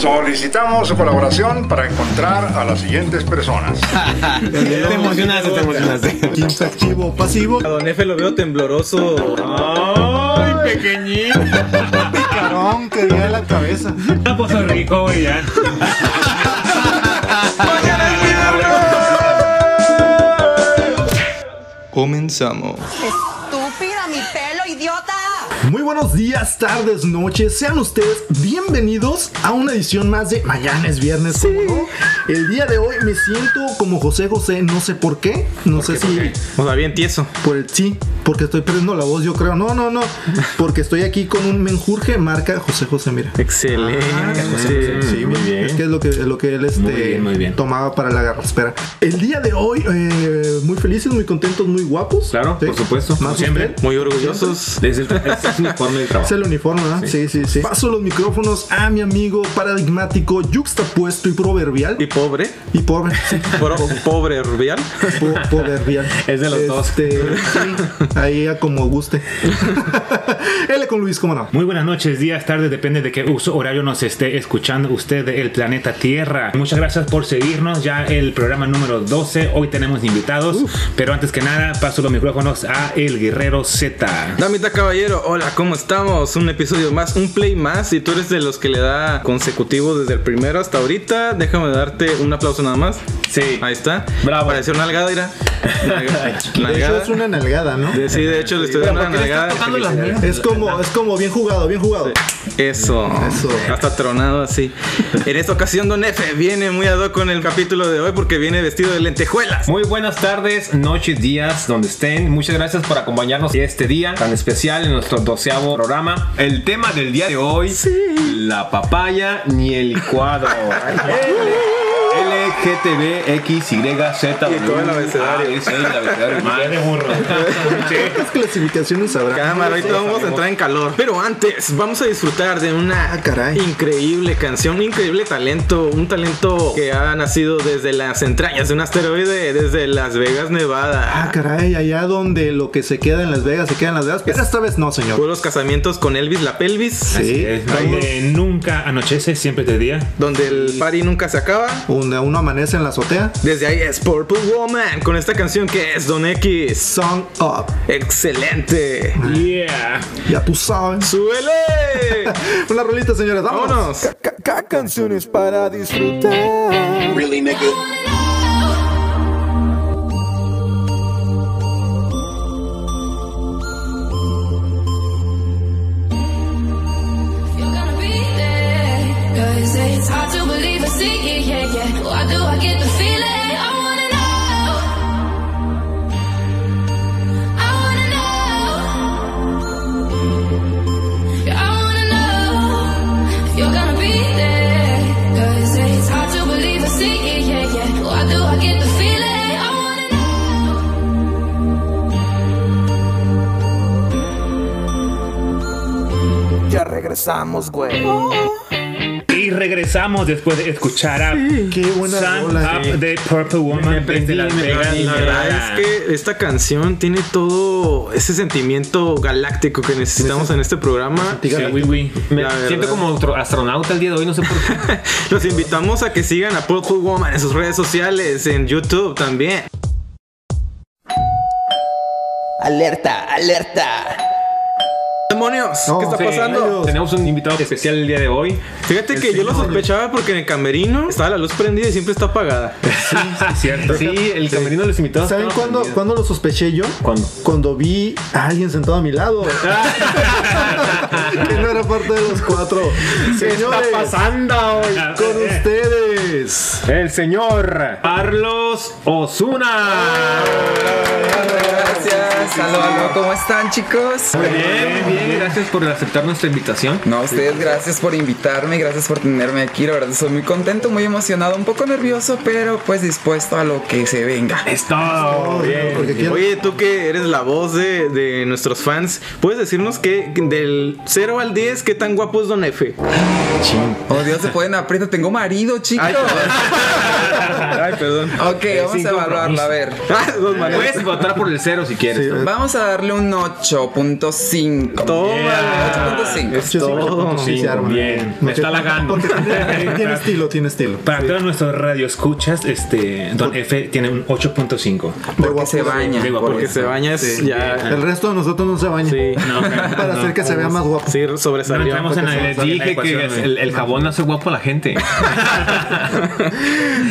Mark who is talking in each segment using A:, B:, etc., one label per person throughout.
A: Solicitamos su colaboración para encontrar a las siguientes personas.
B: te emocionaste, te emocionaste.
C: Activo, pasivo.
B: A Don Efe lo veo tembloroso.
D: ¡Ay, pequeñito!
C: Picarón que dio la cabeza.
D: A Puerto Rico, güey, ya.
B: Comenzamos.
C: Muy buenos días, tardes, noches. Sean ustedes bienvenidos a una edición más de Mañana es viernes. ¿cómo no? El día de hoy me siento como José José, no sé por qué. No sé si
B: O sea, bien tieso.
C: por el sí, porque estoy perdiendo la voz, yo creo. No, no, no. Porque estoy aquí con un menjurje marca José José, mira.
B: Excelente.
C: Sí, muy bien. Es que es lo que, es lo que él este,
D: Muy bien, muy bien.
C: tomaba para la garraspera. El día de hoy, eh, muy felices, muy contentos, muy guapos.
D: Claro, por supuesto, como
C: Más
D: siempre.
C: usted.
B: Muy orgullosos.
D: Desde el, es uniforme del
C: Es
D: trabajo.
C: el uniforme, ¿verdad? Sí. sí, sí, Paso los micrófonos a mi amigo paradigmático, yuxtapuesto y proverbial.
B: Y pobre.
C: Y pobre. Sí,
B: Pro- pobre herbial.
C: po- proverbial.
D: Es de los dos.
C: Este, sí, ahí a como guste. L con Luis, ¿cómo no?
D: Muy buenas noches, días, tardes, depende de qué uso horario nos esté escuchando usted del planeta Tierra. Muchas gracias por seguirnos, ya el programa número 12, hoy tenemos invitados, pero antes que nada paso los micrófonos a El Guerrero Z.
B: Damita Caballero, hola, ¿cómo estamos? Un episodio más, un play más. Si tú eres de los que le da consecutivo desde el primero hasta ahorita, déjame darte un aplauso nada más.
D: Sí.
B: Ahí está.
D: Bravo.
B: Pareció una nalgada, mira. Nalgada.
C: De hecho,
B: Nalgada.
C: es una nalgada, ¿no?
B: De- Sí, de hecho le estoy dando una nalgada.
C: Es como, es como bien jugado, bien jugado.
B: Eso.
C: Eso.
B: Hasta tronado así. En esta ocasión, Don Efe viene muy ad hoc con el capítulo de hoy porque viene vestido de lentejuelas.
D: Muy buenas tardes, noches, días, donde estén. Muchas gracias por acompañarnos este día tan especial en nuestro doceavo programa. El tema del día de hoy, la papaya ni el licuado. LGTB, X, Y, Z,
B: Y todo el abecedario.
D: Ah, el abecedario. Madre burro.
C: ¿Cuántas clasificaciones habrá?
B: Cámara, ahorita vamos a entrar en calor. Pero antes, vamos a disfrutar de una
C: Ah, caray.
B: increíble canción, un increíble talento, un talento que ha nacido desde las entrañas de un asteroide, desde Las Vegas, Nevada.
C: Ah, caray, allá donde lo que se queda en Las Vegas se queda en Las Vegas. Pero esta vez no, señor.
B: Fue los casamientos con Elvis la pelvis.
C: Sí.
D: Es donde nunca anochece, siempre te día.
B: Donde el party nunca se acaba.
C: Donde uno amanece en la azotea.
B: Desde ahí es Purple Woman con esta canción que es Don X.
C: Song up.
B: Excelente.
D: Yeah.
C: Ya tú sabes.
B: ¡Súbele!
C: Una rolita, señores. Vámonos.
B: ¡Vámonos!
C: canciones para disfrutar.
E: You're
F: regresamos, güey.
D: Y regresamos después de escuchar a
C: Qué buena
D: Sun
C: rola.
D: Up de Purple Woman desde Las Vegas,
B: La verdad es que esta canción tiene todo ese sentimiento galáctico que necesitamos en este programa.
D: Sí, oui, oui. Me
B: La
D: siento
B: verdad.
D: como otro astronauta el día de hoy, no sé por qué.
B: Los invitamos a que sigan a Purple Woman en sus redes sociales, en YouTube también.
F: Alerta, alerta.
B: ¡Demonios!
C: No,
B: ¿Qué está
D: Sí,
B: pasando?
D: Tenemos un invitado especial el día de hoy.
B: Fíjate
D: El
B: que yo lo sospechaba porque en el camerino estaba la luz prendida y siempre está apagada.
D: Sí, cierto. Sí, el camerino de los invitados.
C: ¿Saben cuándo, cuándo lo sospeché yo?
D: ¿Cuándo?
C: Cuando vi a alguien sentado a mi lado. que no era parte de los cuatro. Señores,
D: pasando hoy?
C: con ustedes.
D: El señor Carlos Osuna.
F: Gracias. Aló, aló, ¿cómo están, chicos?
D: Muy bien, bien. Gracias por aceptar nuestra invitación.
F: No, ustedes gracias por invitarme, gracias por tenerme aquí. La verdad, soy muy contento, muy emocionado, un poco nervioso, pero pues dispuesto a lo que se venga.
D: Es todo. Bien.
B: Oye, tú que eres la voz de, de nuestros fans, ¿puedes decirnos que del 0 al 10 qué tan guapo es Don F?
F: Oh, Dios, se pueden aprietar. Tengo marido, chicos.
B: Ay, perdón, Ay, perdón.
F: Ok, vamos a evaluarlo, a ver.
B: Ah.
D: Puedes votar por el cero si quieres.
F: Vamos a darle un 8.5.
B: Toma.
F: 8.5.
B: Es todo.
C: Sí, se arma.
D: bien. Me está lagando.
C: Porque tiene, estilo, tiene estilo.
D: Para todos nuestros radioescuchas, este, Don F tiene un 8.5.
F: Porque se baña.
D: Digo,
B: Porque
F: por
B: se baña es ya.
C: El resto de nosotros no se baña.
B: Sí.
D: No,
C: Para hacer que se vea más guapo.
B: Sí,
D: no
B: sobresalió.
D: entramos en la,
G: Les
D: en la
G: dije que el, el jabón hace guapo a la gente.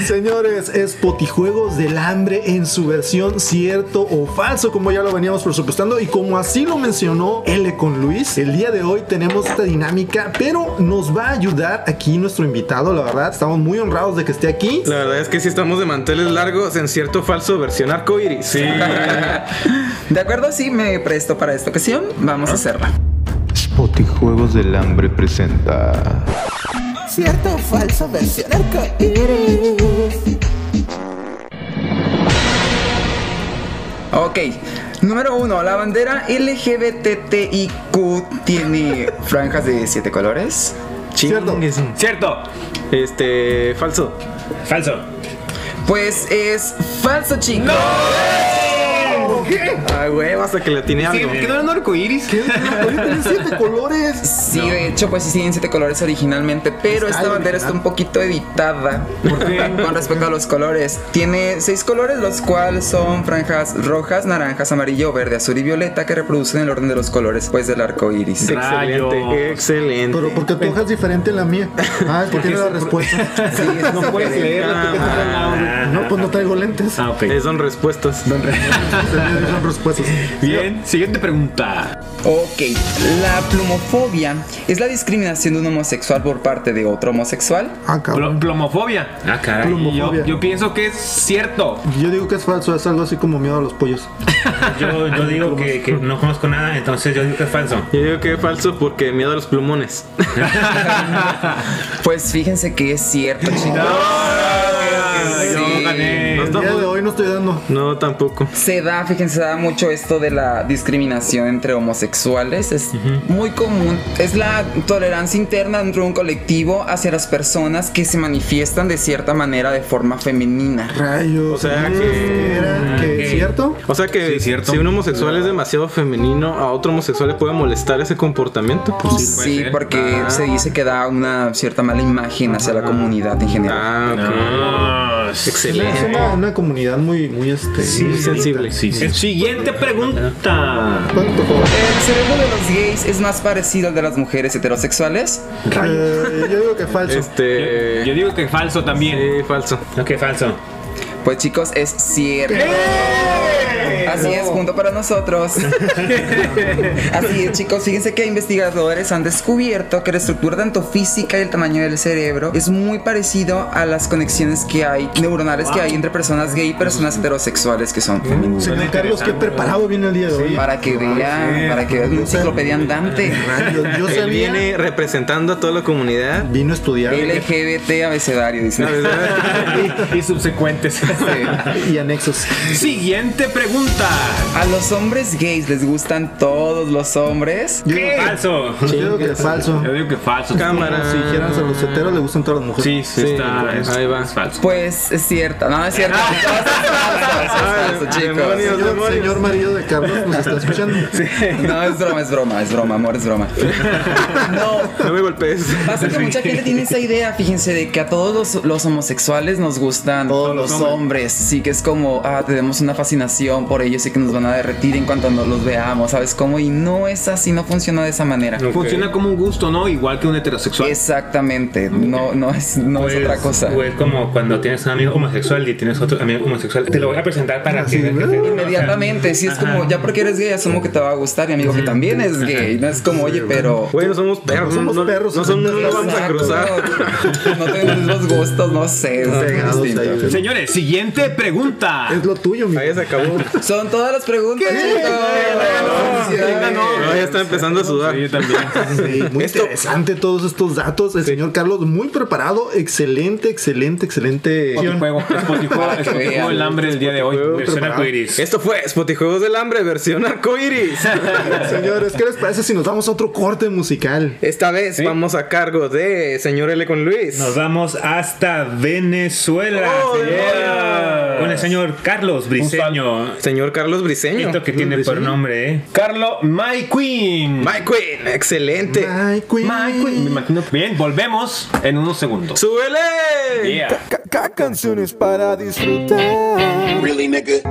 C: Señores, es Potijuegos del Hambre en su versión cierto o falso, como ya lo veníamos presupuestando. Y como así lo mencionó L con Luis, el día de hoy tenemos esta dinámica, pero nos va a ayudar aquí nuestro invitado, la verdad. Estamos muy honrados de que esté aquí.
B: La verdad es que si estamos de manteles largos en cierto o falso versión arcoiris. Sí.
F: De acuerdo, sí me presto para esta ocasión. Vamos a hacerla.
H: Potijuegos del Hambre presenta.
I: Cierto o falso versión arcoíris.
F: Ok. Número uno, la bandera LGBTIQ tiene franjas de siete colores.
C: Cierto.
G: Cierto.
B: Este, falso.
D: Falso.
F: Pues es falso, chicos.
B: Ay, güey, hasta que le tiene
G: Sí,
B: algo.
G: ¿Qué no era un arcoíris?
C: Oye, tiene siete colores.
F: Sí, de hecho, pues sí tienen siete colores originalmente, pero esta bandera está un poquito editada. Con respecto a los colores. Tiene seis colores, los cuales son franjas rojas, naranjas, amarillo, verde, azul y violeta, que reproducen el orden de los colores, pues, del arco iris.
B: Excelente,
G: Rayos.
B: excelente.
C: Pero porque tu hoja es diferente a la mía. Ah, es que tiene la respuesta.
F: Sí, es
G: No puedes
F: diferente.
G: leer lo que te está al lado.
C: No, pues no traigo lentes.
G: Ah, ok.
B: Eh, son respuestas.
C: Son respuestas.
G: Bien, siguiente pregunta.
F: Ok, la plumofobia es la discriminación de un homosexual por parte de otro homosexual.
C: Ah,
G: Pl-
C: cabrón.
G: plomofobia.
D: Ah, caray.
G: Yo,
C: Plumofobia.
G: yo pienso que es cierto.
C: Yo digo que es falso, es algo así como miedo a los pollos.
D: Yo, yo digo que, que no conozco nada, entonces yo digo que es falso.
B: Yo digo que es falso porque miedo a los plumones.
F: Pues fíjense que es cierto, chicos.
G: yo
F: Sí.
G: gané.
C: El día de hoy no estoy dando.
B: No, tampoco.
F: Se da, fíjense, se da mucho esto de la discriminación entre homosexuales. Es muy común. Es la tolerancia interna dentro de un colectivo hacia las personas que se manifiestan de cierta manera de forma femenina.
C: Rayos.
B: O sea
C: ¿qué
B: que-
C: era? ¿Que
D: Ok.
C: cierto?
B: O sea que
G: Sí, cierto.
B: si un homosexual es demasiado femenino, a otro homosexual le puede molestar ese comportamiento.
F: Sí, porque se dice que da una cierta mala imagen hacia la comunidad en general.
B: Ah, ok.
C: Es
B: Excelente.
C: una, una comunidad muy, muy, este,
B: Muy sensible.
G: sí, sí. Siguiente pregunta.
F: ¿El cerebro de los gays es más parecido al de las mujeres heterosexuales?
C: Eh, yo digo que falso.
B: Este.
G: Yo digo que falso también.
B: Sí, falso.
D: Ok, falso.
F: Pues chicos, es cierto. Así es, punto para nosotros. Así es, chicos. Fíjense que investigadores han descubierto que la estructura tanto física y el tamaño del cerebro es muy parecido a las conexiones que hay, neuronales que hay entre personas gay y personas heterosexuales que son femeninas.
C: Señor Carlos, qué preparado viene el día de hoy.
F: Para que vean, para que vean una enciclopedia andante.
C: Yo
B: Él
C: sabía.
B: viene representando a toda la comunidad.
C: Vino a estudiar.
F: LGBT abecedario, dice.
G: Y subsecuentes.
C: y anexos.
G: Siguiente pregunta.
F: ¿A los hombres gays les gustan todos los hombres?
C: Yo digo que-
D: Falso.
C: yo digo que es falso.
G: Yo digo que falso.
B: Cámara.
C: Si dijeran a los heteros le gustan todas las mujeres.
G: Sí, sí,
B: Sí,
G: está. es-
B: ahí va.
G: es falso.
F: Pues es cierto, no, es cierto. No, es falso, es falso,
B: Ay,
F: chicos.
B: demonios.
C: Señor, señor marido de Carlos nos está escuchando.
F: No, es broma, es broma, es broma, amor, es broma. No,
B: No me golpees.
F: pasa que mucha gente tiene esa idea, fíjense, de que a todos los, los homosexuales nos gustan todos los hombres. Sí, que es como, ah, tenemos una fascinación por ellos y que nos van a derretir en cuanto nos los veamos, ¿sabes cómo? Y no es así, no funciona de esa manera.
G: Funciona como un gusto, ¿no? Igual que un heterosexual.
F: Exactamente, no, no es, no es otra cosa.
D: Pues como cuando tienes un amigo homosexual y tienes otro amigo homosexual. Te lo voy a presentar para que... que te-
F: Inmediatamente, sí es como, ya porque eres gay, asumo que te va a gustar mi amigo que también es gay. No es como, oye, pero.
B: Güey, no somos perros.
C: somos
B: no,
C: perros,
B: No, son, no vamos a cruzar.
F: No, tenemos los gustos, no sé. es.
G: Señores, siguiente pregunta.
C: Es lo tuyo, mi.
B: Ahí se acabó.
F: Son todas las preguntas, chicos.
G: Ahorita no.
B: No, ya está empezando a sudar.
G: Sí, yo también.
C: Sí, muy
B: Esto-
C: interesante todos estos datos. El señor Carlos, muy preparado. Excelente, excelente, excelente.
G: Spotijuego, Spotijuego, Spotijuego el hambre del día de hoy.
D: Versión
C: preparado.
D: arcoiris.
B: Esto fue Spotijuegos del Hambre, versión arcoiris.
C: Señores, ¿qué les parece si nos damos a otro corte musical?
B: Esta vez vamos a cargo de señor L con Luis.
D: Nos vamos hasta Venezuela.
B: Oh,
G: yeah.
D: Con el señor Carlos Briseño.
B: Señor Carlos Briseño.
D: Esto que tiene por nombre, ¿eh?
G: Carlo My Queen.
B: My Queen, excelente.
C: My queen.
G: My Queen. Me imagino. Bien, volvemos en unos segundos.
B: ¡Súbele!
G: Yeah.
I: Ca- canciones para disfrutar.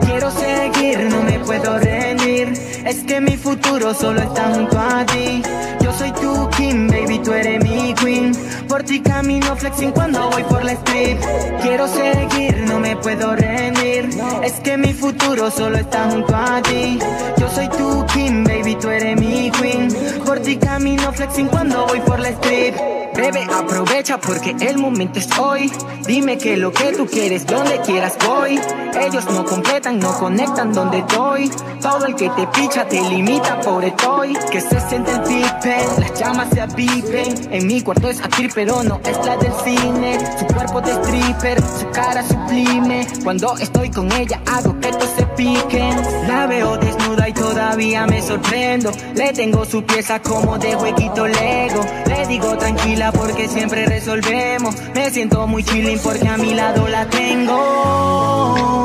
J: Quiero seguir, no me puedo rendir. Es que mi futuro solo está junto a ti. Yo soy tu king, baby, tú eres mi queen. Por ti camino flexing cuando voy por la street. Quiero seguir, no me puedo rendir. Es que mi futuro solo está junto a ti. Yo soy tu king, baby, tú eres mi queen. Por ti camino flexing cuando voy por la street. Bebe, aprovecha porque el momento es hoy. Dime que lo que tú quieres, donde quieras voy. Ellos no completan, no conectan donde estoy. Todo el que te picha te limita, pobre toy. Que se siente el pipe, las llamas se aviven. En mi cuarto es aquí, pero no es la del cine. Su cuerpo de stripper, su cara sublime. Cuando estoy con ella, hago que todos se piquen. La veo desnuda y todavía me sorprendo. Le tengo su pieza como de jueguito Lego. Le digo tranquila porque siempre resolvemos. Me siento muy chilling porque a mi lado la tengo.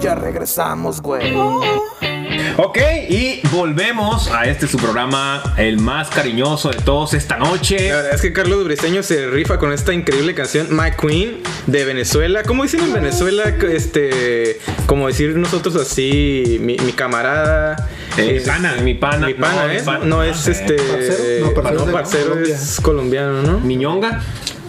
I: Ya regresamos, güey.
G: Ok, y volvemos a este su programa, el más cariñoso de todos esta noche.
B: La verdad es que Carlos Briseño se rifa con esta increíble canción My Queen de Venezuela. ¿Cómo dicen en Venezuela? Este, como decir nosotros así, mi, mi camarada.
G: Eh,
B: es-
G: pana, mi pana.
B: Mi pana,
G: No,
B: ¿eh?
G: mi pana.
B: No es este.
C: ¿Parcero? No, parcero
B: no, parcero es colombiano, ¿no?
G: Miñonga.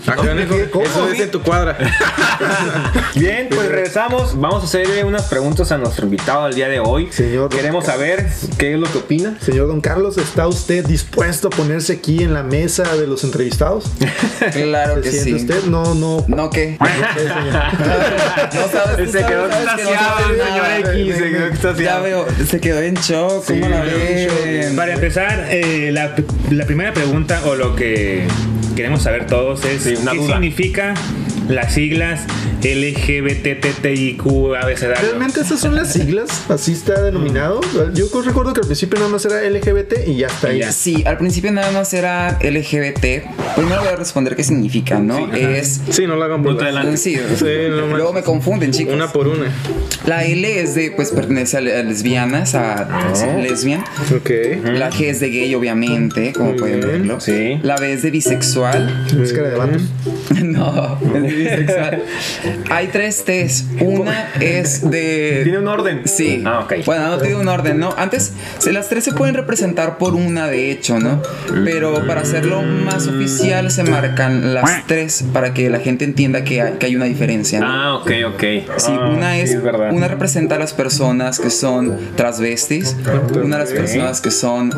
B: Eso es en tu cuadra.
G: Bien, pues regresamos. Vamos a hacerle unas preguntas a nuestro invitado del día de hoy.
C: Señor.
G: Queremos saber qué es lo que opina.
C: Señor Don Carlos, ¿está usted dispuesto a ponerse aquí en la mesa de los entrevistados?
F: Claro que
C: ¿Se siente
F: sí.
C: usted? No, no.
F: ¿No qué?
C: no sé, señor.
F: No sabes,
G: Se quedó extasiado el señor X. Se quedó
F: Ya
G: extasiado.
F: veo, se quedó en shock. ¿Cómo la?
D: Para empezar, eh, la, la primera pregunta o lo que queremos saber todos es
G: Sí, una
D: ¿qué
G: duda.
D: significa las siglas LGBTTIQ abecedario?
C: ¿Realmente esas son las siglas? ¿Así está denominado? Yo recuerdo que al principio nada más era LGBT y ya está ahí.
D: Y ya.
F: Sí, al principio nada más era LGBT. Primero voy a responder qué significa, ¿no? es.
B: Sí, no lo hagan por
G: adelante.
F: Sí,
B: Sí, no
F: luego me confunden, chicos.
B: Una por una.
F: La L es de, pues pertenece a, le- a lesbianas, a lesbian.
B: Ok.
F: La G es de gay, obviamente, como pueden verlo.
G: Sí.
F: La B es de bisexual.
C: Máscara de vatos.
F: No, es de bisexual. Hay tres T's. Una es de.
G: ¿Tiene un orden?
F: Sí.
G: Ah, ok.
F: Bueno, no tiene un orden, ¿no? Antes, se- las tres se pueden representar por una, de hecho, ¿no? Pero para hacerlo más oficial, se marcan las tres para que la gente entienda que hay, que hay una diferencia, ¿no?
G: Ah, ok, ok.
F: Sí,
G: Ah,
F: una es,
G: sí, verdad.
F: una representa a las personas que son transvestis, una a las personas que son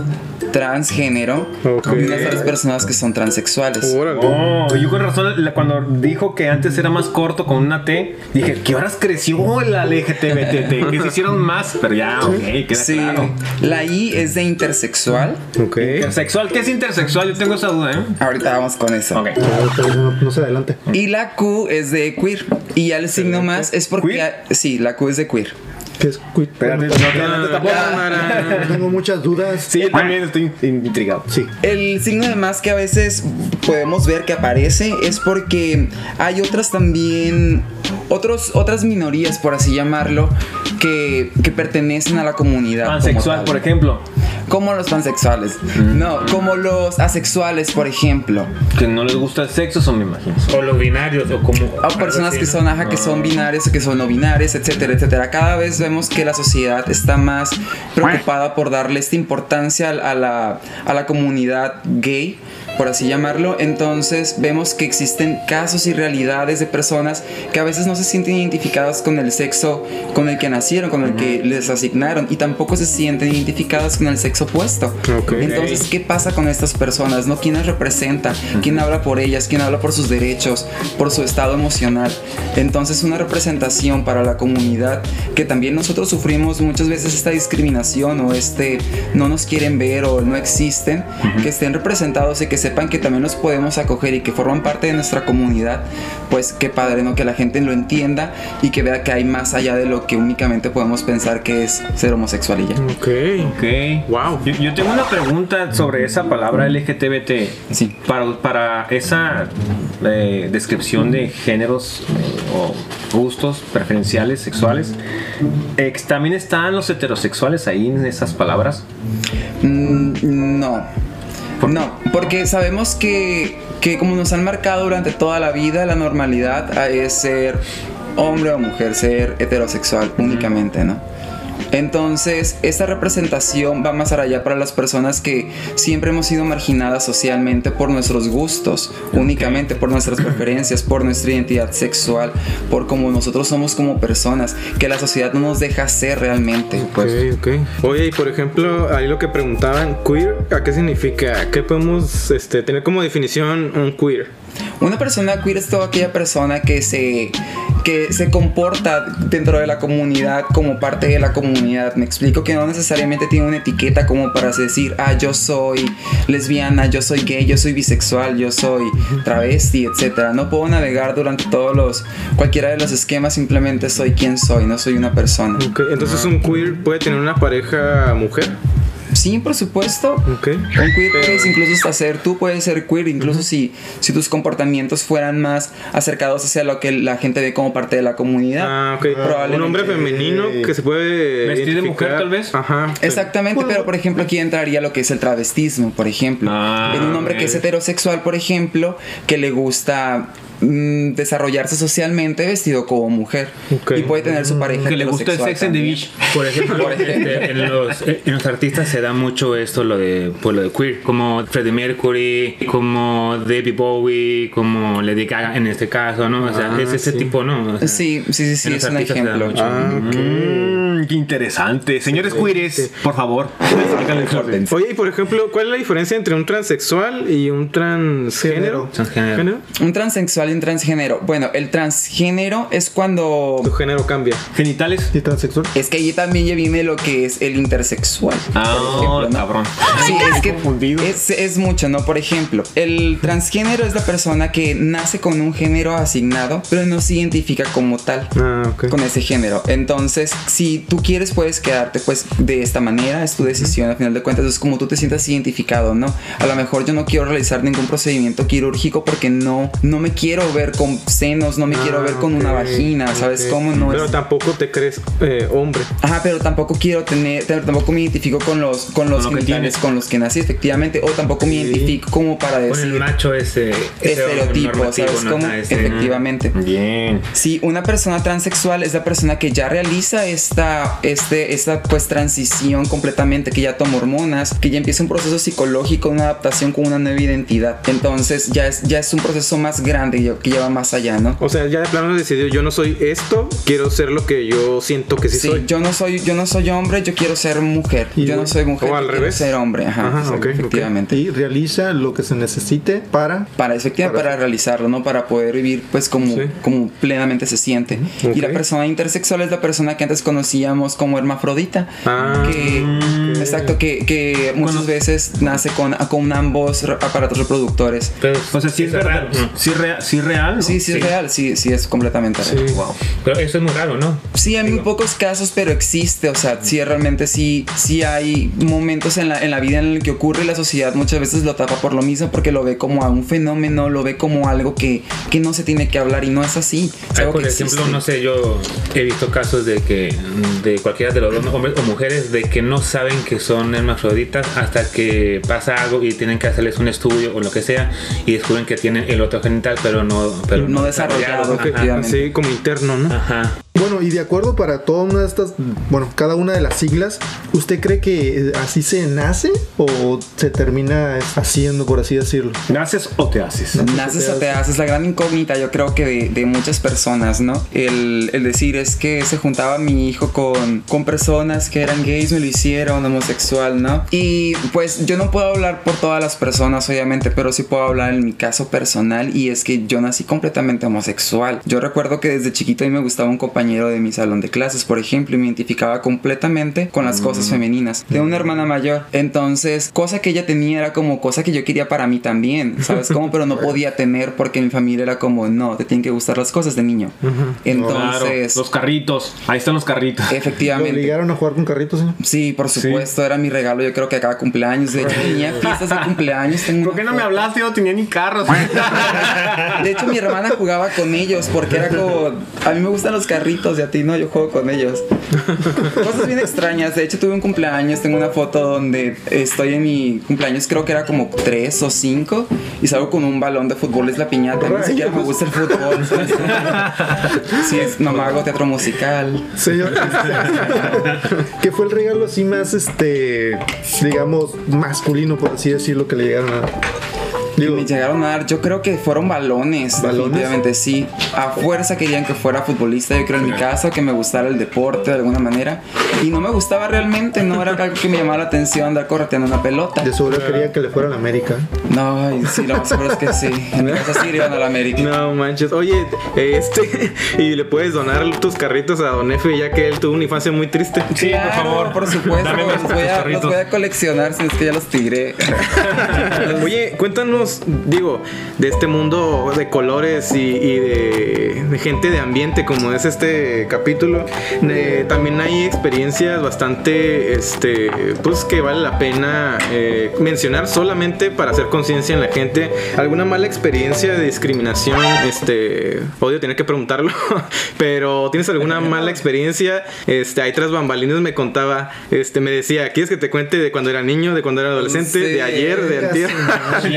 F: transgénero
B: Ok.
F: y una a las personas que son transexuales.
G: Oh, yo con razón, cuando dijo que antes era más corto con una T, dije, ¿qué horas creció el LGTBT? Que se hicieron más, pero ya, ok, queda
F: Sí,
G: claro.
F: la I es de intersexual.
B: Ok.
G: Intersexual, ¿qué es intersexual? Yo tengo esa duda, ¿eh?
F: Ahorita vamos con eso.
G: Ok.
C: No, no se adelante.
F: Y la Q es de queer. Y ya el signo más es porque.
G: ¿Queer?
F: Sí, la Q es de queer.
C: ¿Qué es?
G: Espérate, no tampoco.
C: Tengo muchas dudas.
G: Sí, yo también estoy in- intrigado.
C: Sí.
F: El signo de más que a veces podemos ver que aparece es porque hay otras también, otros, otras minorías, por así llamarlo, que, que pertenecen a la comunidad. como
G: Pansexual,
F: tal.
G: por ejemplo.
F: Como los pansexuales. No, como los asexuales, por ejemplo.
G: Que no les gusta el sexo, son, me imagino.
D: O los binarios, o como.
F: O personas que son, ajá, que son binarias o que son no binarias, etcétera, etcétera. Cada vez vemos que la sociedad está más preocupada por darle esta importancia a la, a la comunidad gay, por así llamarlo. Entonces vemos que existen casos y realidades de personas que a veces no se sienten identificadas con el sexo con el que nacieron, con el que les asignaron, y tampoco se sienten identificadas con el sexo opuesto.
B: Ok.
F: Entonces, ¿qué pasa con estas personas? ¿No? ¿Quién las representa? ¿Quién habla por ellas? ¿Quién habla por sus derechos? Por su estado emocional. Entonces, una representación para la comunidad que también nosotros sufrimos muchas veces esta discriminación o este no nos quieren ver o no existen, que estén representados y que sepan que también los podemos acoger y que forman parte de nuestra comunidad, pues qué padre, ¿no? Que la gente lo entienda y que vea que hay más allá de lo que únicamente podemos pensar que es ser homosexual y ya.
B: Ok.
G: Ok.
B: Wow.
G: Yo, yo tengo una pregunta sobre esa palabra LGTBT.
F: Sí.
G: Para, para esa eh, descripción de géneros eh, o gustos preferenciales sexuales, eh, ¿también están los heterosexuales ahí en esas palabras?
F: Mm, no. No, porque sabemos que, que como nos han marcado durante toda la vida, la normalidad ah, es ser hombre o mujer, ser heterosexual únicamente, ¿no? Entonces, esta representación va más allá para las personas que siempre hemos sido marginadas socialmente por nuestros gustos, únicamente por nuestras preferencias, por nuestra identidad sexual, por cómo nosotros somos como personas, que la sociedad no nos deja ser realmente.
B: Ok, ok. Oye, y por ejemplo, ahí lo que preguntaban, queer, ¿a qué significa? ¿Qué podemos este, tener como definición un queer?
F: Una persona queer es toda aquella persona que se, que se comporta dentro de la comunidad como parte de la comunidad. Me explico que no necesariamente tiene una etiqueta como para decir, ah, yo soy lesbiana, yo soy gay, yo soy bisexual, yo soy travesti, etcétera. No puedo navegar durante todos los, cualquiera de los esquemas, simplemente soy quien soy, no soy una persona.
B: Entonces un queer puede tener una pareja mujer.
F: Sí, por supuesto.
B: Ok.
F: Un queer puedes incluso hasta ser, tú puedes ser queer, incluso si, si tus comportamientos fueran más acercados hacia lo que la gente ve como parte de la comunidad.
B: Ah, ok.
F: Probablemente.
B: Un hombre femenino que se puede.
G: Vestir de mujer,
B: identificar.
G: tal vez.
B: Ajá.
F: Exactamente, pero por ejemplo aquí entraría lo que es el travestismo, por ejemplo.
G: Ah,
F: en un hombre que es heterosexual, por ejemplo, que le gusta mm, desarrollarse socialmente vestido como mujer y puede tener su pareja
G: Que le gusta el sex and the beach.
D: Por ejemplo,
F: Por ejemplo.
D: este, en, los, en los artistas se da mucho esto, lo de, pues, lo de queer, como Freddie Mercury, como David Bowie, como Lady Gaga en este caso, ¿no? O sea,
B: Ah,
D: es ese
B: sí.
D: tipo, ¿no? O sea,
F: Sí, sí, sí, es un
D: artistas se da
F: ejemplo.
D: mucho.
B: Ah.
G: Mm, qué interesante. Señores queers, por favor,
B: Oye, y por ejemplo, ¿cuál es la diferencia entre un transexual y un transgénero?
D: Transgénero.
B: ¿Género?
F: Un transexual y un transgénero. Bueno, el transgénero es cuando
B: Tu género cambia.
G: genitales.
C: ¿Y transexual?
F: es que ahí también ya viene lo que es el intersexual.
G: Ah,
F: por ejemplo, ¿no?
G: cabrón.
F: Sí, es que
G: confundido.
F: es, es mucho, ¿no? Por ejemplo, el transgénero es la persona que nace con un género asignado, pero no se identifica como tal.
B: Ah, ok.
F: Con ese género. Entonces, si tú quieres, puedes quedarte pues de esta manera, es tu decisión. Al final de cuentas, es como tú te sientas identificado, ¿no? A lo mejor yo no quiero realizar ningún procedimiento quirúrgico porque no, no me quiero ver con senos, no me quiero
B: Ah,
F: ver con una
B: ok,
F: vagina, ¿sabes cómo? No
B: Pero
F: es
B: tampoco te crees eh, hombre.
F: Ajá, pero tampoco quiero tener, tampoco me identifico con los, con los
G: Con
F: genitales
G: tienes.
F: con los que nací, efectivamente, o tampoco me identifico como para
D: Con el
F: decir
D: macho ese, ese
F: estereotipo, ¿sabes
D: ¿no?
F: cómo?
D: Ese-
F: Efectivamente.
G: Bien.
F: Sí, una persona transexual es la persona que ya realiza esta, este, esta pues transición completamente, que ya toma hormonas, que ya empieza un proceso psicológico, una adaptación con una nueva identidad. Entonces ya es, ya es un proceso más grande y que lleva más allá, ¿no?
B: O sea, ya de plano decidió, yo no soy esto, quiero ser lo que yo siento que sí,
F: Sí,
B: soy.
F: yo no soy, yo no soy hombre, yo quiero ser mujer.
C: Y-
F: yo no soy mujer,
B: o al
F: yo quiero
B: revés.
F: ser hombre. Ajá,
B: Ajá,
F: exacto,
B: ok, ok.
F: efectivamente.
C: Y realiza lo que se necesite para.
F: Para efectivamente para, realizarlo, ¿no? Para poder vivir pues como,
B: Sí.
F: como plenamente se siente.
B: Ok.
F: Y la persona intersexual es la persona que antes conocíamos como hermafrodita.
B: Ah,
F: que, Exacto, que, que muchas
G: Cuando-
F: veces nace con, con ambos aparatos reproductores.
D: Pero,
G: O sea, sí es
D: eso
G: verdad.
D: raro, ¿no?
G: Sí, rea- sí real. ¿no?
F: Sí, sí, es real, sí, sí es completamente real.
B: Sí.
G: Wow.
D: Pero eso es muy raro, ¿no?
F: Sí, hay muy pocos casos, pero existe. O sea, sí, realmente sí, sí hay momentos en la, en la vida en el que ocurre y la sociedad muchas veces lo tapa por lo mismo porque lo ve como a un fenómeno, lo ve como algo que, que no se tiene que hablar y no es así. Es
D: por ejemplo,
F: existe.
D: no sé, yo he visto casos de que de cualquiera de los dos hombres o mujeres de que no saben que son hermafroditas hasta que pasa algo y tienen que hacerles un estudio o lo que sea y descubren que tienen el otro genital pero no pero
F: No desarrollado,
D: Ajá.
B: así como interno, ¿no?
D: Ajá.
C: Bueno, y de acuerdo para toda una de estas, bueno, cada una de las siglas, ¿usted cree que eh, así se nace o se termina haciendo, por así decirlo?
G: ¿Naces o te haces?
F: Naces o te haces, la gran incógnita yo creo que de, de muchas personas, ¿no? El, el decir es que se juntaba mi hijo con, con personas que eran gays, me lo hicieron, homosexual, ¿no? Y pues yo no puedo hablar por todas las personas, obviamente, pero sí puedo hablar en mi caso personal y es que yo nací completamente homosexual. Yo recuerdo que desde chiquito a mí me gustaba un compañero de mi salón de clases, por ejemplo, y me identificaba completamente con las cosas femeninas. Tengo una hermana mayor, entonces, cosa que ella tenía era como cosa que yo quería para mí también, ¿sabes cómo? Pero no podía tener porque mi familia era como, no, te tienen que gustar las cosas de niño. Entonces,
G: Claro, los carritos. Ahí están los carritos.
C: ¿Lo
F: efectivamente.
C: obligaron a jugar con carritos, señor?
F: Sí, por supuesto, era mi regalo, yo creo que a cada cumpleaños. De hecho, tenía fiestas de cumpleaños. tengo
G: ¿Por qué no me hablaste? Yo no tenía ni carros.
F: De hecho, mi hermana jugaba con ellos porque era como, a mí me gustan los carritos y a ti no, yo juego con ellos. Cosas bien extrañas. De hecho, tuve un cumpleaños, tengo una foto donde estoy en mi cumpleaños, creo que era como tres o cinco, y salgo con un balón de fútbol, es la piñata. Ni siquiera me gusta el fútbol. Sí, es, no me hago teatro musical.
C: Señor, ¿qué fue el regalo así más, este, digamos, masculino, por así decirlo, que le llegaron a? Digo,
F: Me llegaron a dar, yo creo que fueron balones,
C: ¿Balones?
F: definitivamente sí. A fuerza querían que fuera futbolista, yo creo en mi caso, que me gustara el deporte de alguna manera. Y no me gustaba realmente, no era algo que me llamaba la atención andar correteando una pelota.
C: de seguro quería que le fuera a la América.
F: No, y sí, lo más seguro es que sí. En mi casa sí iban a la América.
B: No manches. Oye, este. Y le puedes donar tus carritos a Don Efe, ya que él tuvo una infancia muy triste.
G: Sí, por favor.
F: Por supuesto, los
G: estos
F: voy, a, los
G: carritos.
F: voy a coleccionar si es que ya los tiré.
B: Oye, cuéntanos, digo, de este mundo de colores y, y de, de gente de ambiente, como es este capítulo. Eh, también hay experiencias bastante, este, pues que vale la pena eh, mencionar solamente para hacer conciencia en la gente. ¿Alguna mala experiencia de discriminación? Este, odio tener que preguntarlo, pero ¿tienes alguna mala experiencia? Este, ahí tras bambalinas me contaba, este, me decía, ¿quieres que te cuente de cuando era niño, de cuando era adolescente, de ayer, de antier?
G: Sí,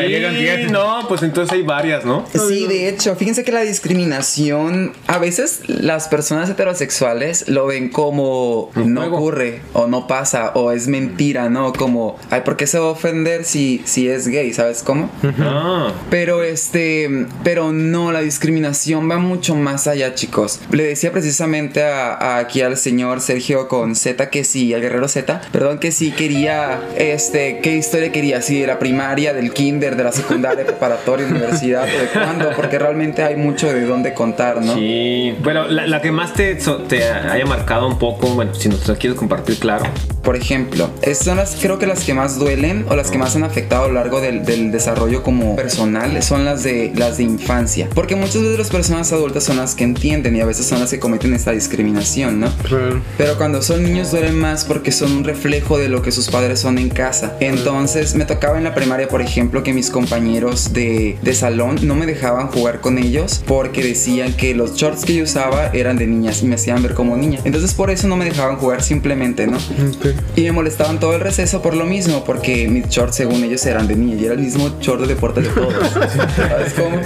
G: no, pues entonces hay varias, ¿no?
F: Sí, de hecho, fíjense que la discriminación, a veces las personas heterosexuales lo ven como no ocurre o no pasa o es mentira, ¿no? Como, ay, ¿por qué se va a ofender si, si es gay? ¿Sabes cómo?
G: Ah,
F: Pero este, pero no, la discriminación va mucho más allá, chicos. Le decía precisamente a, a aquí al señor Sergio con Z que sí, al guerrero Z, perdón, que sí quería, este, qué historia quería, si de la primaria, del kinder, de la secundaria, preparatoria, universidad, o de cuándo, porque realmente hay mucho de dónde contar, ¿no?
G: sí. Bueno, la, que más te, te haya marcado un poco, bueno, si nos quieres compartir, claro.
F: Por ejemplo, esas son las, creo que las que más duelen o las que más han afectado a lo largo del, del desarrollo como personal son las de las de infancia. Porque muchas veces las personas adultas son las que entienden y a veces son las que cometen esta discriminación, ¿no? Pero cuando son niños duelen más porque son un reflejo de lo que sus padres son en casa. Entonces me tocaba en la primaria, por ejemplo, que mis compañeros de, de salón no me dejaban jugar con ellos porque decían que los shorts que yo usaba eran de niñas y me hacían ver como niña. Entonces por eso no me dejaban jugar simplemente, ¿no? Y me molestaban todo el receso por lo mismo, porque mis shorts según ellos eran de niña y era el mismo short de deporte de todos. ¿Sabes cómo?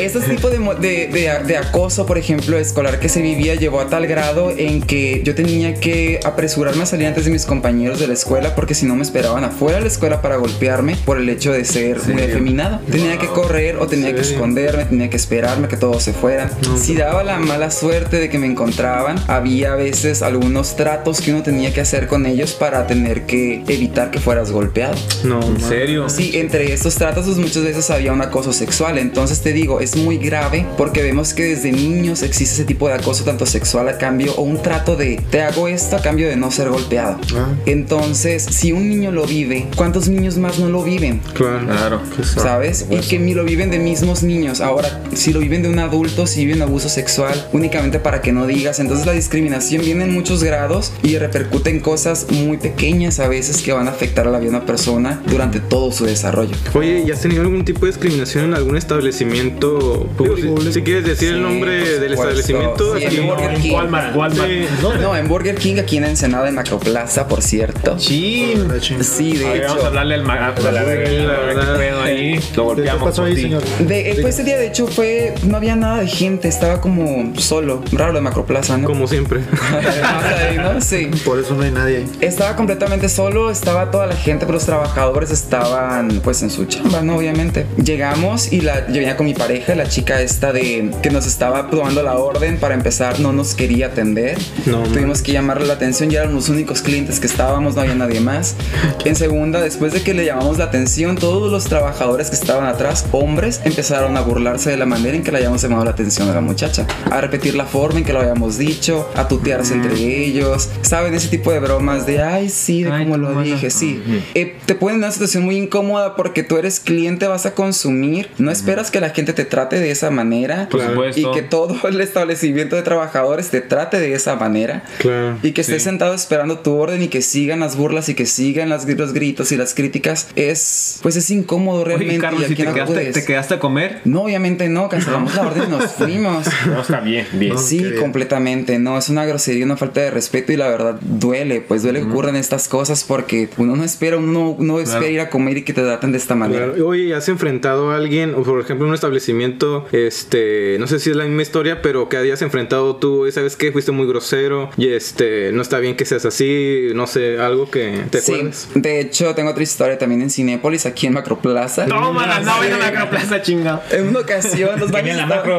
F: Este tipo de, de, de- de acoso, por ejemplo, escolar que se vivía llevó a tal grado en que yo tenía que apresurarme a salir antes de mis compañeros de la escuela porque si no me esperaban afuera de la escuela para golpearme por el hecho de ser muy afeminado. Tenía que correr o tenía que esconderme, tenía que esperarme que todos se fueran. Si daba la mala suerte de que me encontraban, había a veces algunos tratos que uno tenía que hacer con ellos para tener que evitar que fueras golpeado.
B: No,
G: ¿En serio?
F: Sí, entre estos tratos pues, muchas veces había un acoso sexual. Entonces te digo, es muy grave porque vemos que desde niños existe ese tipo de acoso tanto sexual a cambio o un trato de te hago esto a cambio de no ser golpeado.
C: Ah.
F: Entonces, si un niño lo vive, ¿cuántos niños más no lo viven?
B: Claro.
G: Claro.
F: ¿Sabes? Y que ni lo viven de mismos niños. Ahora, si lo viven de un adulto, si viven abuso sexual, únicamente para que no digas. Entonces la discriminación viene en muchos grados y repercute repercuten cosas muy pequeñas a veces que van a afectar a la vida de una persona durante todo su desarrollo.
B: Oye, ¿y has tenido algún tipo de discriminación en algún establecimiento público? Si, si quieres decir el
F: Sí,
B: nombre
F: por
B: del establecimiento,
F: Sí,
B: aquí-
F: en Burger King.
G: Walmart, Walmart.
B: Sí.
F: No, en Burger King, aquí en Ensenada, en Macroplaza, por cierto.
G: Chin.
F: Sí, de
G: A ver, vamos a
F: hecho.
G: hablarle al ma- a la
B: la verdad.
G: ¿Qué pedo ahí? Lo
C: ¿Qué
G: golpeamos
C: pasó
G: por
C: ahí, señor?
F: De, eh, pues ese día, de hecho, fue. No había nada de gente, estaba como solo. Raro de Macroplaza, ¿no?
B: como siempre.
F: Ahí, ¿no? Sí.
C: Por eso no hay nadie ahí.
F: Estaba completamente solo, estaba toda la gente, pero los trabajadores estaban pues en su chamba, ¿no? Obviamente. Llegamos y la, yo venía con mi pareja, la chica esta de que nos estaba probando la orden para empezar, no nos quería atender.
B: No,
F: Tuvimos que llamarle la atención, ya eran los únicos clientes que estábamos, no había nadie más. En segunda, después de que le llamamos la atención, todos los trabajadores que estaban atrás, hombres, empezaron a burlarse de la manera en que le habíamos llamado la atención a la muchacha, a repetir la forma en que lo habíamos dicho, a tutearse entre ellos, ¿saben? Ese tipo de bromas de, ay, sí, de
G: Ay,
F: cómo
G: tu
F: lo dije, sí. Eh, te ponen en una situación muy incómoda porque tú eres cliente, vas a consumir, no esperas que la gente te trate de esa manera.
G: Por supuesto.
F: Y que todo el establecimiento de trabajadores te trate de esa manera.
B: Claro.
F: Y que estés sentado esperando tu orden y que sigan las burlas y que sigan las, los gritos y las críticas es, pues es incómodo realmente.
G: Oye, Carlos,
F: y
G: si te
F: no
G: quedaste, te quedaste a comer.
F: No, obviamente no, cancelamos la orden y nos fuimos.
G: No, está bien, bien.
F: Sí, completamente. No, es una grosería, una falta de respeto y la verdad duele. Pues duele que ocurran estas cosas porque uno no espera, uno no, no espera
G: Claro.
F: ir a comer y que te traten de esta manera.
B: Claro. Oye, ¿has enfrentado a alguien, o por ejemplo, en un establecimiento, este, no sé si es la misma historia, pero que hayas enfrentado tú, y sabes que fuiste muy grosero y este, no está bien que seas así, no sé, algo que te
F: Sí,
B: acuerdes?
F: de hecho tengo otra historia también en Cinépolis, aquí en Macroplaza.
G: No, ven a la Macroplaza, chinga.
F: En una ocasión, los baños,
D: la macro.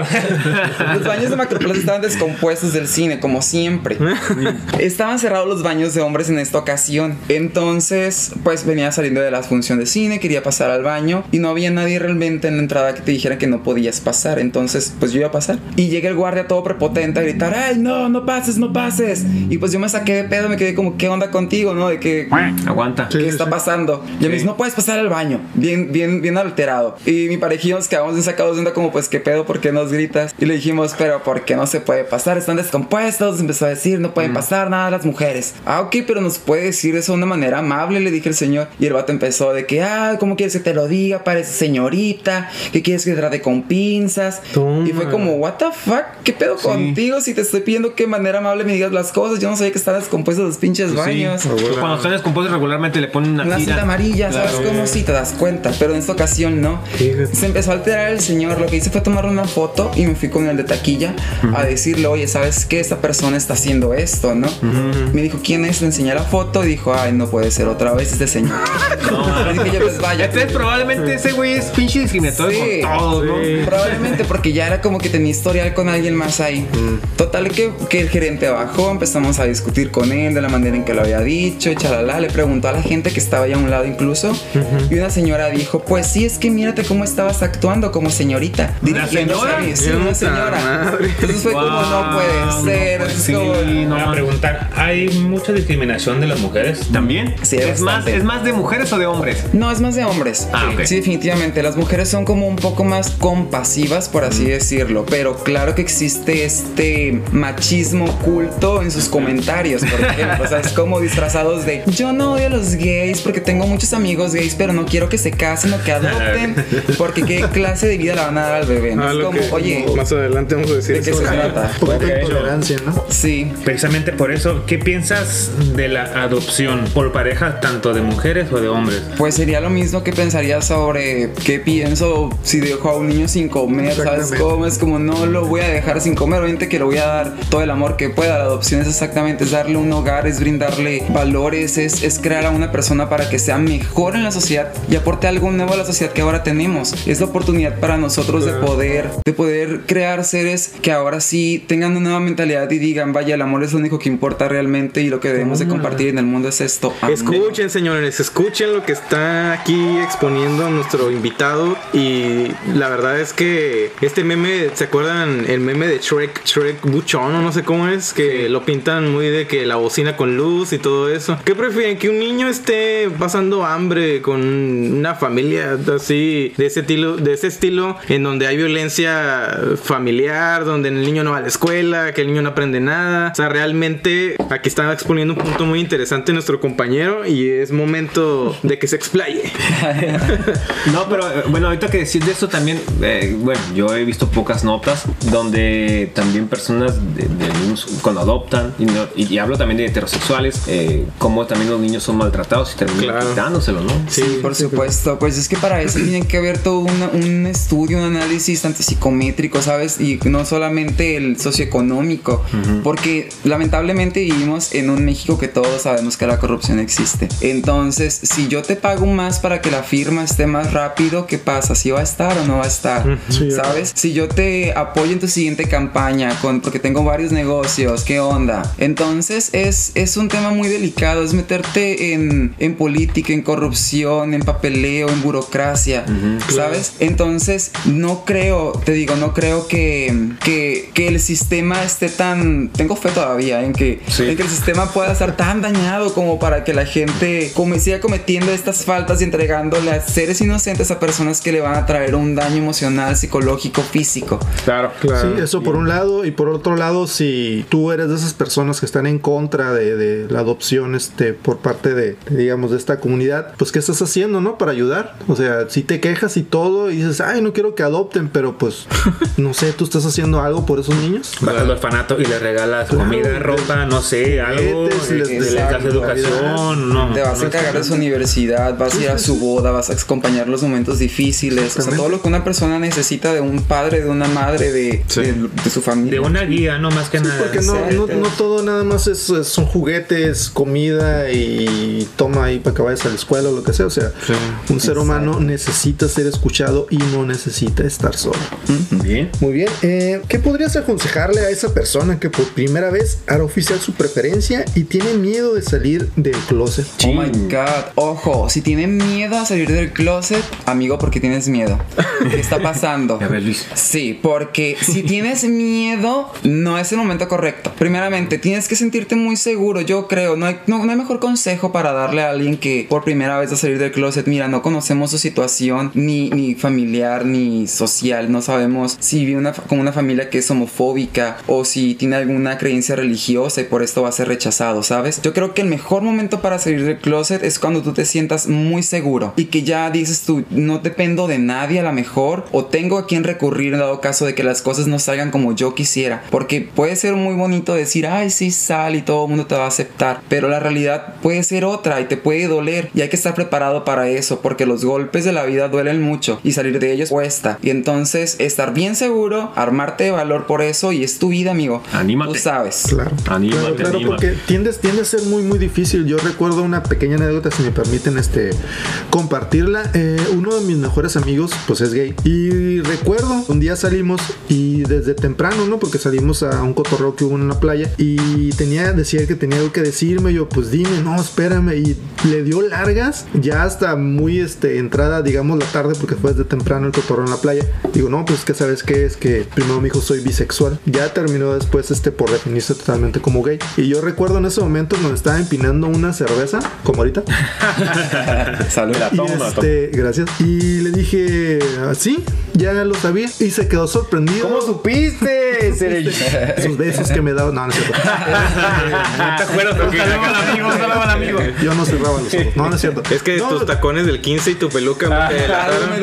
F: los baños de Macroplaza estaban descompuestos del cine, como siempre. estaban cerrados los baños de hombres en esta ocasión. Entonces, pues venía saliendo de la función de cine, quería pasar al baño y no había nadie realmente en la entrada que te dijera que no podías pasar. Entonces, pues yo iba a pasar. Y llega el guardia todo prepotente a gritar, ¡ay, no, no pases, no pases! Y pues yo me saqué de pedo, me quedé como, ¿qué onda contigo, no? De que...
G: Aguanta.
F: ¿Qué está pasando? Y él me dice, no puedes pasar al baño. Bien, bien, bien alterado. Y mi yo nos quedamos bien sacados de onda como, pues, ¿qué pedo? ¿Por qué nos gritas? Y le dijimos, pero ¿por qué no se puede pasar? Están descompuestos. Empezó a decir, no pueden pasar nada las mujeres. Ah, ok, pero nos puede decir eso de una manera amable, le dije al señor. Y el vato empezó de que, ah, ¿cómo quieres que te lo diga? Parece señorita. ¿Qué quieres que te trate con pinzas?
B: Toma.
F: Y fue como, what the fuck? ¿Qué pedo contigo? Si te estoy pidiendo que de manera amable me digas las cosas. Yo no sabía que están descompuestos los pinches
G: Pues sí.
F: baños.
G: Pues Cuando están descompuestos regularmente le ponen una,
F: Una
G: tira.
F: cinta amarilla, ¿sabes cómo? Sí, te das cuenta, pero en esta ocasión no.
B: Fíjate.
F: Se empezó a alterar el señor, lo que hice fue tomar una foto y me fui con el de taquilla a decirle, oye, ¿sabes qué? Esta persona está haciendo esto, ¿no? Me dijo, ¿quién es? Le enseñé la foto y dijo, ay, no puede ser otra vez este señor. Le dije yo, pues vaya.
G: Entonces probablemente ese güey es pinche discriminatorio
F: Sí.
G: con todos, ¿no?
F: Probablemente porque ya era como que tenía historial con alguien más ahí. Total que, que el gerente bajó, empezamos a discutir con él de la manera en que lo había dicho, chalala, le preguntó a la gente que estaba ahí a un lado incluso. Y una señora dijo, pues sí, es que mírate cómo estabas actuando como señorita. Dirigiéndose
G: señora?
F: a mí. Sí, una señora.
B: madre.
F: Entonces fue como, no puede ser.
G: no
F: es
G: puede
F: como-
G: ser. Sí, no
D: Voy a preguntar, ¿hay mucha discriminación de las mujeres?
G: ¿También?
F: Sí,
G: es, más. ¿Es más de mujeres o de hombres?
F: No, es más de hombres.
G: Ah, ok.
F: Sí, definitivamente. Las mujeres son como un poco más compasivas, por así decirlo. Pero claro que existe este machismo oculto en sus comentarios, por ejemplo. O sea, es como disfrazados de yo no odio a los gays porque tengo muchos amigos gays, pero no quiero que se casen o que adopten. Porque qué clase de vida le van a dar al bebé. ¿no?
B: Ah,
F: es como,
B: que
F: oye,
B: más adelante vamos a decir
F: ¿de qué se trata?
C: Un poquito de intolerancia, ¿no?
F: Sí.
D: Precisamente por eso, ¿qué piensas de la adopción por pareja tanto de mujeres o de hombres?
F: Pues sería lo mismo que pensaría sobre qué pienso si dejo a un niño sin comer, ¿sabes cómo? Es como no lo voy a dejar sin comer, obviamente que le voy a dar todo el amor que pueda. La adopción es exactamente, es darle un hogar, es brindarle valores, es, es crear a una persona para que sea mejor en la sociedad y aporte algo nuevo a la sociedad que ahora tenemos. Es la oportunidad para nosotros de poder, de poder crear seres que ahora sí tengan una nueva mentalidad y digan, vaya, el amor es lo único que importa realmente y lo que debemos de compartir en el mundo es esto. Amén.
B: Escuchen, señores, escuchen lo que está aquí exponiendo nuestro invitado. Y la verdad es que este meme, ¿se acuerdan? El meme de Shrek, Shrek Buchón o no sé cómo es, que lo pintan muy de que la bocina con luz y todo eso. ¿Qué prefieren? ¿Que un niño esté pasando hambre con una familia así, de ese estilo, de ese estilo, en donde hay violencia familiar, donde el niño no va a la escuela, que el niño no aprende nada? O sea, realmente aquí está exponiendo un punto muy interesante nuestro compañero y es momento de que se explaye.
G: No, pero eh, bueno, ahorita que decir de esto también, eh, bueno, yo he visto pocas notas donde también personas de, de niños cuando adoptan, y, no- y- y hablo también de heterosexuales, eh, como también los niños son maltratados y terminan
B: Claro.
G: quitándoselo, ¿no?
F: Sí, por supuesto. Pues es que para eso tienen que haber todo una- un estudio, un análisis tanto psicométrico, ¿sabes? Y no solamente el socioeconómico. Porque lamentablemente vivimos en un México que todos sabemos que la corrupción existe. Entonces, si yo te pago más para que la firma esté más rápido, ¿qué pasa? ¿Si va a estar o no va a estar?
C: Sí,
F: ¿Sabes? Si yo te apoyo en tu siguiente campaña con, porque tengo varios negocios, ¿qué onda? Entonces es, es un tema muy delicado, es meterte en, en política, en corrupción, en papeleo, en burocracia, ¿sabes? Entonces no creo, te digo, no creo que, que, que el sistema esté tan... Tengo fe todavía en que, en que el sistema pueda estar tan dañado como para que la gente como siga cometiendo estas faltas y entregándole a seres inocentes a personas que le van a traer un daño emocional, psicológico, físico.
G: Claro.
C: Sí, eso por un lado. Y por otro lado, si tú eres de esas personas que están en contra de, de la adopción este, por parte de, de, digamos, de esta comunidad, pues ¿qué estás haciendo, no? Para ayudar. O sea, si te quejas y todo y dices, ay, no quiero que adopten, pero pues, no sé, tú estás haciendo algo por esos niños.
D: Vas al orfanato y le regalas
C: Claro.
D: comida, ropa, no sé, algo.
C: Les-
D: das educación, no.
F: Te vas a
D: no
F: encargar de su universidad, vas a ir a su boda, vas a acompañar los momentos difíciles. O sea, todo lo que una persona necesita de un padre, de una madre, de, de, de su familia.
D: De una guía, no más que nada.
C: Porque no, no, no todo nada más es, es- son juguetes, comida y toma ahí para que vayas a la escuela o lo que sea. O sea, un ser humano necesita ser escuchado y no necesita estar solo.
G: Bien.
C: Muy bien. eh, ¿Qué podrías aconsejarle a esa persona que por primera vez hará oficial su preferencia y tiene miedo de salir del closet?
F: Oh my god. Ojo, si tienes miedo a salir del closet, amigo, ¿por qué tienes miedo? ¿Qué está pasando?
G: A ver, Luis.
F: Sí, porque si tienes miedo, no es el momento correcto. Primeramente, tienes que sentirte muy seguro, yo creo. No hay, no, no hay mejor consejo para darle a alguien que por primera vez va a salir del closet. Mira, no conocemos su situación, ni, ni familiar, ni social. No sabemos si vive una, con una familia que es homofóbica o si tiene alguna creencia religiosa y por esto va a ser rechazado, ¿sabes? Yo creo que el mejor momento para salir del closet es cuando tú te sientas muy seguro y que ya dices tú, no dependo de nadie a la mejor o tengo a quien recurrir en dado caso de que las cosas no salgan como yo quisiera. Porque puede ser muy bonito decir, ay, sí, sal y todo el mundo te va a aceptar, pero la realidad puede ser otra y te puede doler y hay que estar preparado para eso porque los golpes de la vida duelen mucho y salir de ellos cuesta. Y entonces estar bien seguro, armarte de valor por eso y es tu vida, amigo.
G: Anímate.
F: Tú sabes.
C: Claro,
G: Anímate,
C: claro, claro,
G: anímate.
C: Porque tiendes, tiende a ser muy, muy difícil. Yo recuerdo una pequeña anécdota, si me permiten este, compartirla. Eh, uno de mis mejores amigos, pues es gay. Y recuerdo, un día salimos y desde temprano, ¿no? Porque salimos a un cotorreo que hubo en la playa y tenía, decía que tenía algo que decirme. Yo, pues dime, no, espérame. Y le dio largas, ya hasta muy este, entrada, digamos, la tarde, porque fue desde temprano el cotorreo en la playa. Digo, no, pues que sabes qué es que primero me dijo soy bisexual. Ya terminó después este por definirse totalmente como gay. Y yo recuerdo en ese momento cuando estaba empinando una cerveza, como ahorita.
F: Salud.
G: La
C: Y
G: la toma.
C: este, gracias. Y le dije, así, ya lo sabía. Y se quedó sorprendido.
G: ¿Cómo supiste? Seré-
C: Sus besos que me daban. No, no es cierto.
D: No te acuerdas porque
G: amigo, saludos al amigo.
C: Yo no cerraba los ojos. No, no es cierto.
B: Es que
C: No,
B: tus tacones del 15 y tu peluca
F: Ah,
B: güey, te delataron.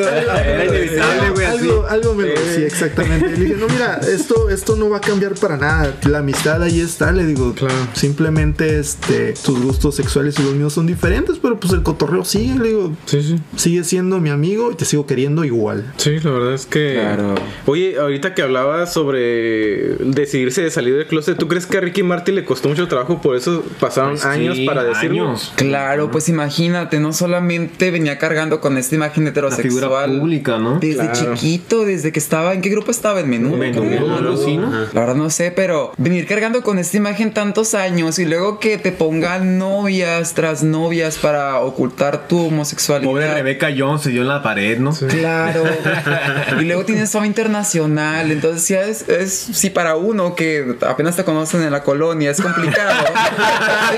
G: Era inevitable, güey,
C: algo, algo me lo decía exactamente. Le dije, no, mira, esto, esto no va a cambiar para nada. La amistad ahí está. Le digo,
B: Claro.
C: Simplemente este, tus gustos sexuales y los míos son diferentes, pero pues el cotorreo sigue. Le digo,
B: Sí, sí.
C: sigue siendo mi amigo y te sigo queriendo igual.
B: Sí, la verdad es que.
F: Claro.
B: Oye, ahorita que hablabas sobre decidirse de salir del closet, ¿tú crees que a Ricky Martin le costó mucho trabajo? Por eso pasaron
G: Pues
B: años
G: sí,
B: para decirlo.
G: años.
F: Claro, pues imagínate, no solamente venía cargando con esta imagen
G: La figura
F: heterosexual.
G: pública, ¿no?
F: Desde
B: Claro.
F: chiquito, desde que estaba, ¿en qué grupo estaba? En menudo.
G: Menudo, algo así, ¿no?
F: La verdad no sé, pero venir cargando con esta imagen tantos años y luego que te pongan novias tras novias para ocultar tu homosexualidad.
G: Pobre Rebeca Jones se dio en la pared, ¿no?
F: Claro. y luego tienes fama internacional. Entonces, ya es, es, si para uno que apenas te conocen en la colonia es complicado. sí,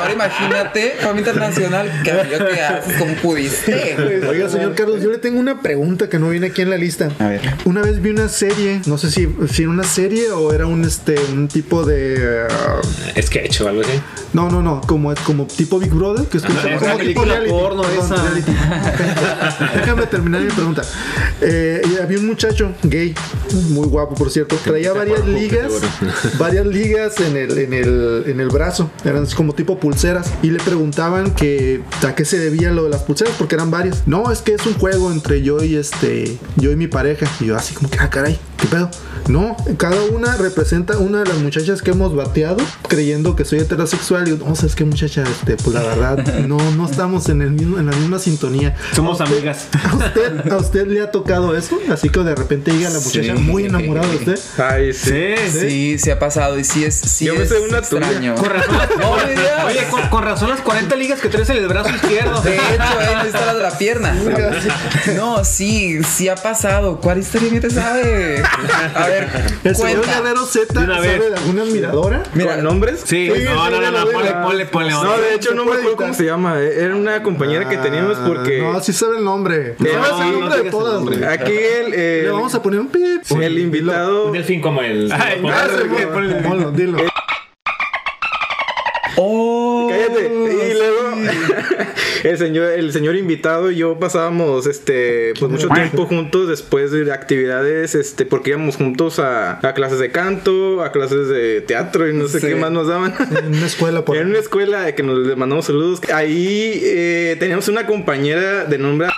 F: ahora imagínate, fama internacional, que yo que haces como pudiste.
C: Oiga, señor Carlos, yo le tengo una pregunta que no viene aquí en la lista.
F: A ver.
C: Una vez vi una serie, no sé si, si era una serie o era un este un tipo de
D: Sketch o algo así.
C: no, no, no, como como tipo Big Brother, que es como,
G: Ah,
C: como
G: esa
C: tipo reality.
G: porno
C: Perdón,
G: esa.
C: reality. Déjame terminar mi pregunta. Eh, había un muchacho gay, muy guapo por cierto, traía varias ligas, varias ligas en el, en el, en el brazo, eran como tipo pulseras, y le preguntaban que a qué se debía lo de las pulseras, porque eran varias. No, es que es un juego entre yo y este, yo y mi pareja. Y yo así como que, ah, caray, ¿qué pedo? No, cada una representa una de las muchachas que hemos bateado, creyendo que soy heterosexual. Y no, ¿sabes qué muchacha? Este, pues la verdad, no, no estamos en, el mismo, en la misma sintonía.
G: Somos amigas.
C: ¿A usted, ¿A usted le ha tocado eso? Así que de repente llega la muchacha
F: Sí.
C: muy enamorada de usted.
B: Ay, sí.
G: Sí,
F: Sí, sí ha pasado y sí es, sí
B: Yo
F: es
B: una
F: extraño.
G: Con razón,
F: No digas.
G: Oye, con, con razón las 40 ligas que traes en el brazo izquierdo.
F: De hecho, él está la de la pierna. No, sí, sí ha pasado. ¿Cuál historia ni te sabe? A ver,
C: El señor. Guerrero Z sabe de alguna admiradora.
F: Mira,
B: ¿Con nombres?
G: Sí,
C: Sí,
G: no, no, no, ponle, ponle, ponle.
B: No, de hecho no me acuerdo cómo se llama. Era una compañera que teníamos porque
C: Ah, No, sí sabe el nombre. No, el
B: no
C: nombre de todas,
B: aquí el,
C: Le vamos a poner un pip.
B: el invitado.
D: Un delfín como el.
G: Ay, no,
C: dilo.
B: el señor, el señor invitado y yo pasábamos este pues mucho tiempo juntos después de actividades, este, porque íbamos juntos a, a clases de canto, a clases de teatro y no sé
F: Sí.
B: qué más nos daban.
C: En una escuela por
B: En una escuela que nos le mandamos saludos. Ahí eh, teníamos una compañera de nombre.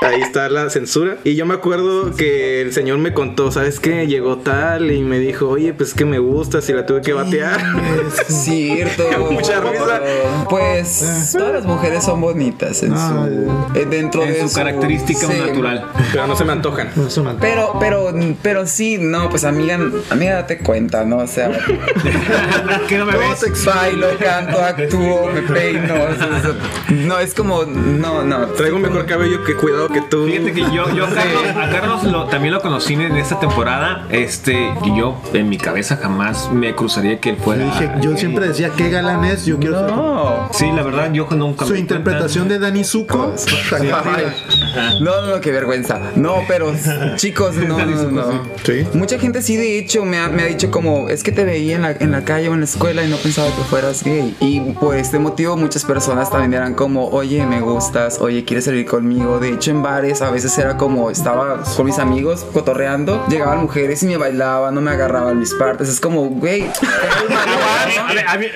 B: Ahí está la censura. Y yo me acuerdo que el señor me contó, ¿sabes qué? Llegó tal y me dijo, oye, pues que me gusta, si la tuve que batear.
F: cierto.
B: Mucha risa.
F: Pues todas las mujeres son bonitas en su eh, dentro de
G: En su característica
F: sí.
G: natural.
B: Pero no se me antojan.
C: No, eso no.
F: Pero, pero, pero sí, no, pues amiga, amiga, date cuenta, ¿no? O sea,
G: ¿Qué no me ves?
F: bailo, canto, actúo, me peino. o sea, o sea, no, es como, no, no.
B: Traigo mejor cabello que cuidado que tú.
G: Fíjate que yo, yo a Carlos, a Carlos lo- también lo conocí en esta temporada. Este, y yo en mi cabeza jamás me cruzaría que él
C: Yo,
G: fuera.
C: dije, yo siempre decía, qué galán es, yo quiero ser
F: No.
G: Sí, la verdad, yo nunca
C: Su
G: me
C: interpretación de Dani Zuko.
F: Ay, No, no, qué vergüenza. No, pero chicos, no, no, no.
C: Sí.
F: Mucha gente sí, de hecho, me ha, me ha dicho como, es que te veía en la, en la calle o en la escuela y no pensaba que fueras gay. Y por este motivo muchas personas también eran como, oye, me gustas, oye, ¿quieres salir conmigo? De hecho, en bares a veces era como, estaba con mis amigos cotorreando, llegaban mujeres y me bailaban, no me agarraban mis partes. Es como, güey,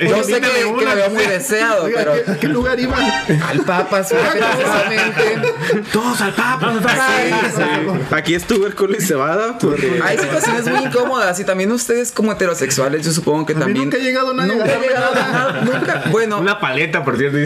F: yo sé que, me veo muy deseado,
C: Oiga,
F: pero...
C: ¿a qué- ¿a qué lugar iban?
F: Al Papas, precisamente.
G: Todos al papa.
B: Aquí es tubérculos y cebada. Porque
F: Hay situaciones muy incómodas y también ustedes como heterosexuales, yo supongo que
C: A mí
F: también...
C: nunca ha llegado nadie
F: Nunca ha llegado
C: nada.
F: nunca. Bueno,
G: Una paleta, por cierto.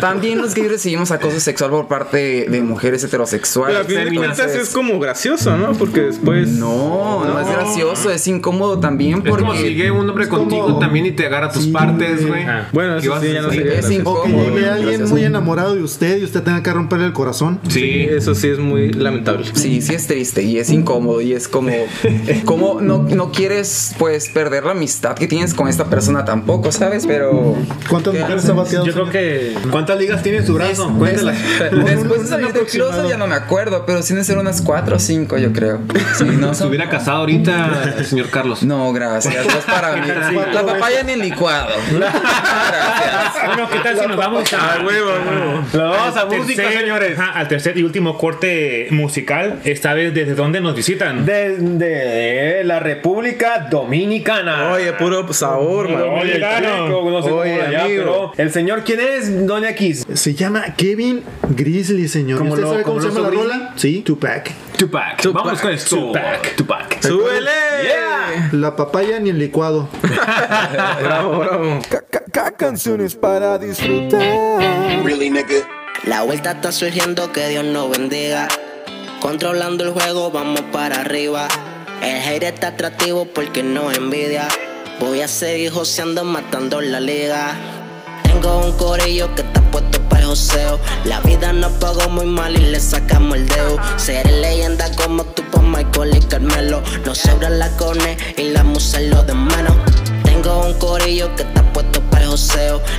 F: también los gays recibimos acoso sexual por parte de mujeres heterosexuales.
B: Pero a fin de cuentas es como gracioso, ¿no? Porque después.
F: No, no, es gracioso, es incómodo también
G: Es como si
F: porque...
G: llegue un hombre contigo también y te agarra tus partes, güey.
D: Ah.
B: Bueno,
G: ¿Qué
B: eso sí ya no sería
F: Es
B: gracioso.
C: O que
F: incómodo.
C: llegue alguien muy enamorado de usted y usted tenga que romperle el corazón.
B: Sí, eso sí es muy lamentable.
F: Sí, sí es triste y es incómodo y es como, como no, no quieres pues perder la amistad que tienes con esta persona tampoco, ¿sabes? Pero
C: ¿Cuántas
F: ¿Qué
C: mujeres ha bateado?
D: Yo creo que.
G: ¿Cuántas ligas tiene en su brazo?
F: Después de salir del closet ya no me acuerdo, pero sí de ser unas cuatro o cinco, yo creo. Sí, no,
G: Se hubiera casado ahorita señor Carlos.
F: no, gracias. No es para mí. La papaya ni en licuado. Gracias.
D: Bueno, ¿qué tal si nos vamos a.
B: Huevo, huevo.
G: Lo vamos a
D: al
G: música,
D: tercer-
G: señores.
D: al tercer y último corte musical. Esta vez, ¿desde dónde nos visitan?
G: Desde la República Dominicana.
B: Oye, puro sabor, man.
D: Oye, claro.
G: No sé cómo
B: Oye,
G: allá,
B: amigo.
G: pero el señor, ¿quién es, Doña Kiss?
C: Se llama Kevin Grizzly, señor. ¿Y
G: ¿Cómo
C: ¿Usted
G: lo-
C: sabe cómo,
G: cómo
C: se llama la rola? Sí, Tupac.
G: Tupac.
B: Tupac.
G: Vamos con esto.
D: Tupac.
G: Tupac.
B: ¡Súbele!
G: Yeah.
C: La papaya ni el licuado.
B: Bravo, bravo.
I: Ca- ca- ca- canciones para disfrutar.
K: La vuelta está surgiendo, que Dios nos bendiga. Controlando el juego, vamos para arriba. El hate está atractivo porque nos envidia. Voy a seguir joseando, matando la liga. Tengo un corillo que está puesto La vida nos pagó muy mal y le sacamos el dedo. Ser leyenda como tú por Michael y Carmelo. Nos sobra la cone y la musa lo de menos. Tengo un corillo que está puesto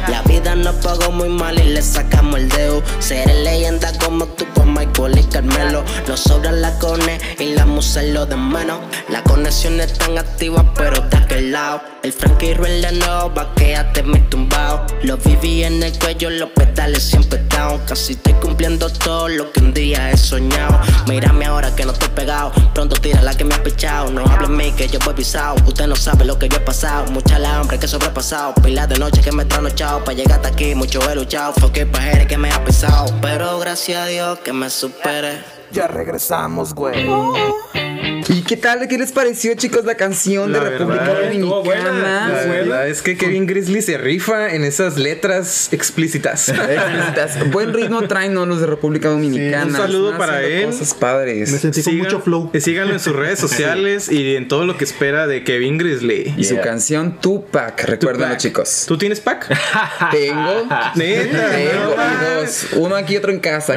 K: La vida nos pagó muy mal y le sacamos el dedo. Ser leyenda como tú por Michael y Carmelo. Nos sobra la cone y la musa lo de menos. La conexión es tan activa, pero de aquel lado. El Frankie Ruel de nuevo, vaqueate mi tumbao. Lo viví en el cuello, los pedales siempre down. Casi estoy cumpliendo todo lo que un día he soñado. Mírame ahora que no estoy pegado. Pronto tira la que me ha pichado. No hable mí que yo voy pisado. Usted no sabe lo que yo he pasado. Mucha la hambre que he sobrepasado. Pilas de noche que me he trasnochado. Pa' llegar hasta aquí, mucho he luchado. Fue que pajeres que me ha pesado. Pero gracias a Dios que me supere.
I: Ya regresamos, güey.
F: ¿Y qué tal? ¿Qué les pareció, chicos, la canción de República
B: verdad,
G: estuvo buena.
F: Dominicana?
B: La verdad es que Kevin Grizzly se rifa en esas letras explícitas.
F: Explícitas. Buen ritmo traen ¿no? los de República Dominicana.
B: un saludo para él.
F: Cosas padres.
C: Me sentí con mucho flow.
B: Síganlo en sus redes sociales y en todo lo que espera de Kevin Grizzly.
F: Y su canción Tupac, recuérdenlo,
B: Tupac.
F: chicos.
B: ¿Tú tienes pack?
F: Tengo.
B: Neta.
F: Tengo
B: no
F: dos. Uno aquí, otro en casa.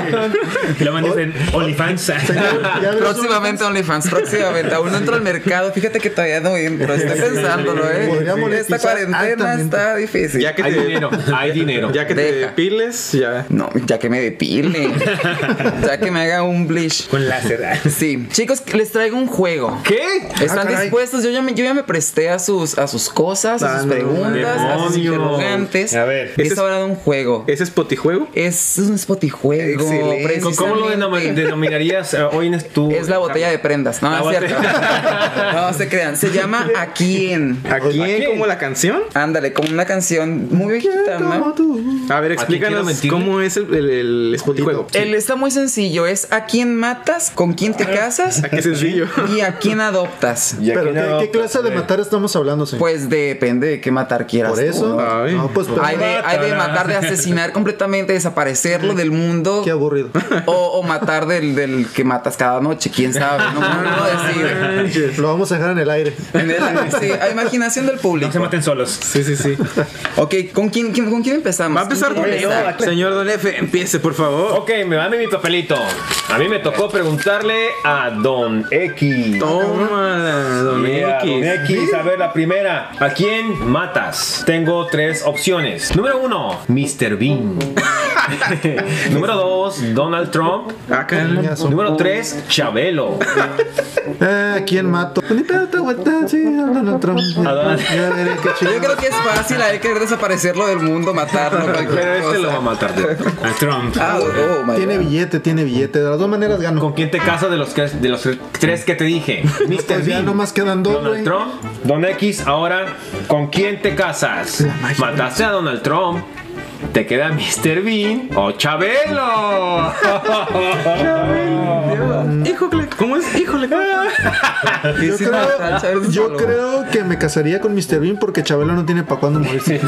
D: Y lo mandas en OnlyFans.
F: Próximamente OnlyFans, próximamente. Aún no entro al mercado. Fíjate que todavía no entro. Estoy pensándolo, ¿eh? Esta
C: monetizar
F: cuarentena está difícil.
B: Ya que
G: Hay
B: te,
G: dinero, hay dinero.
B: ya que te depiles, ya.
F: No, ya que me depile. ya que me haga un bleach.
D: Con láser.
F: Sí, chicos, les traigo un juego.
G: ¿Qué?
F: ¿Están
C: caray.
F: dispuestos? Yo ya, me, yo ya me presté a sus, a sus cosas, a
C: Ah,
F: sus
C: no,
F: preguntas, a sus interrogantes.
D: A ver.
F: Es hora de un juego.
B: ¿Ese es potijuego?
F: Es un spotijuego.
B: Excelente.
G: ¿Cómo lo denominarías eh, hoy en tu
F: Es la botella de prendas. No, es cierto. no se crean. Se llama ¿A quién?
B: ¿A quién? ¿Como la canción?
F: Ándale, como una canción muy viejita, ¿no?
C: tú.
B: A ver, explícanos cómo es el, el, el.
F: Él está muy sencillo. Es ¿A quién matas? ¿Con quién te casas?
B: Ah, qué sencillo.
F: ¿Y a quién adoptas?
G: Y
C: Pero, ¿qué,
G: no,
C: qué clase de matar estamos hablando, señor?
F: Pues depende de qué matar quieras.
C: Por
F: tú,
C: eso.
F: ¿no?
B: Ay.
C: No, pues,
F: Hay de, hay de matar, de asesinar completamente, desaparecerlo del mundo.
C: Aburrido.
F: O, o matar del, del que matas cada noche, quién sabe. No, no, no decide.
C: Lo vamos a dejar en el aire.
F: En el- sí, a imaginación del
D: No
F: público.
D: se maten solos.
B: Sí, sí, sí.
F: Ok, ¿con quién, quién- ¿con quién empezamos?
B: Va a empezar
F: ¿Quién
B: con
F: empezar?
B: Señor Don F, empiece, por favor.
G: Ok, me dame mi papelito. A mí me tocó preguntarle a Don X.
B: Tómala, Don
G: Yeah,
B: X.
G: Don X, a ver la primera. ¿A quién matas? Tengo tres opciones. Número uno, Mr. Bean. Número dos, Donald Trump.
B: Acá.
G: Número tres, Chabelo.
C: Ah, ¿Quién mato? Ni pedo, te aguantas, sí, a Donald Trump.
G: A Donald-
C: Ya veré qué
F: Yo creo que es fácil a él querer desaparecerlo del mundo, matarlo,
G: Pero este lo va a matar.
D: A Trump.
F: Ah, oh, my
C: Tiene
F: God.
C: billete, tiene billete. De las dos maneras gano.
G: ¿Con quién te casas de los, que- de los tres que te dije? Mr.
C: Pues ya
G: Bean.
C: nomás quedan dos,
G: Donald. Trump, Don X, ahora, ¿con quién te casas? ¿Mataste a Donald Trump? ¿Te queda Mr. Bean o Chabelo?
B: Híjole, ¿cómo es? Híjole.
C: Yo creo, yo que me casaría con Mr. Bean porque Chabelo no tiene para cuándo morirse.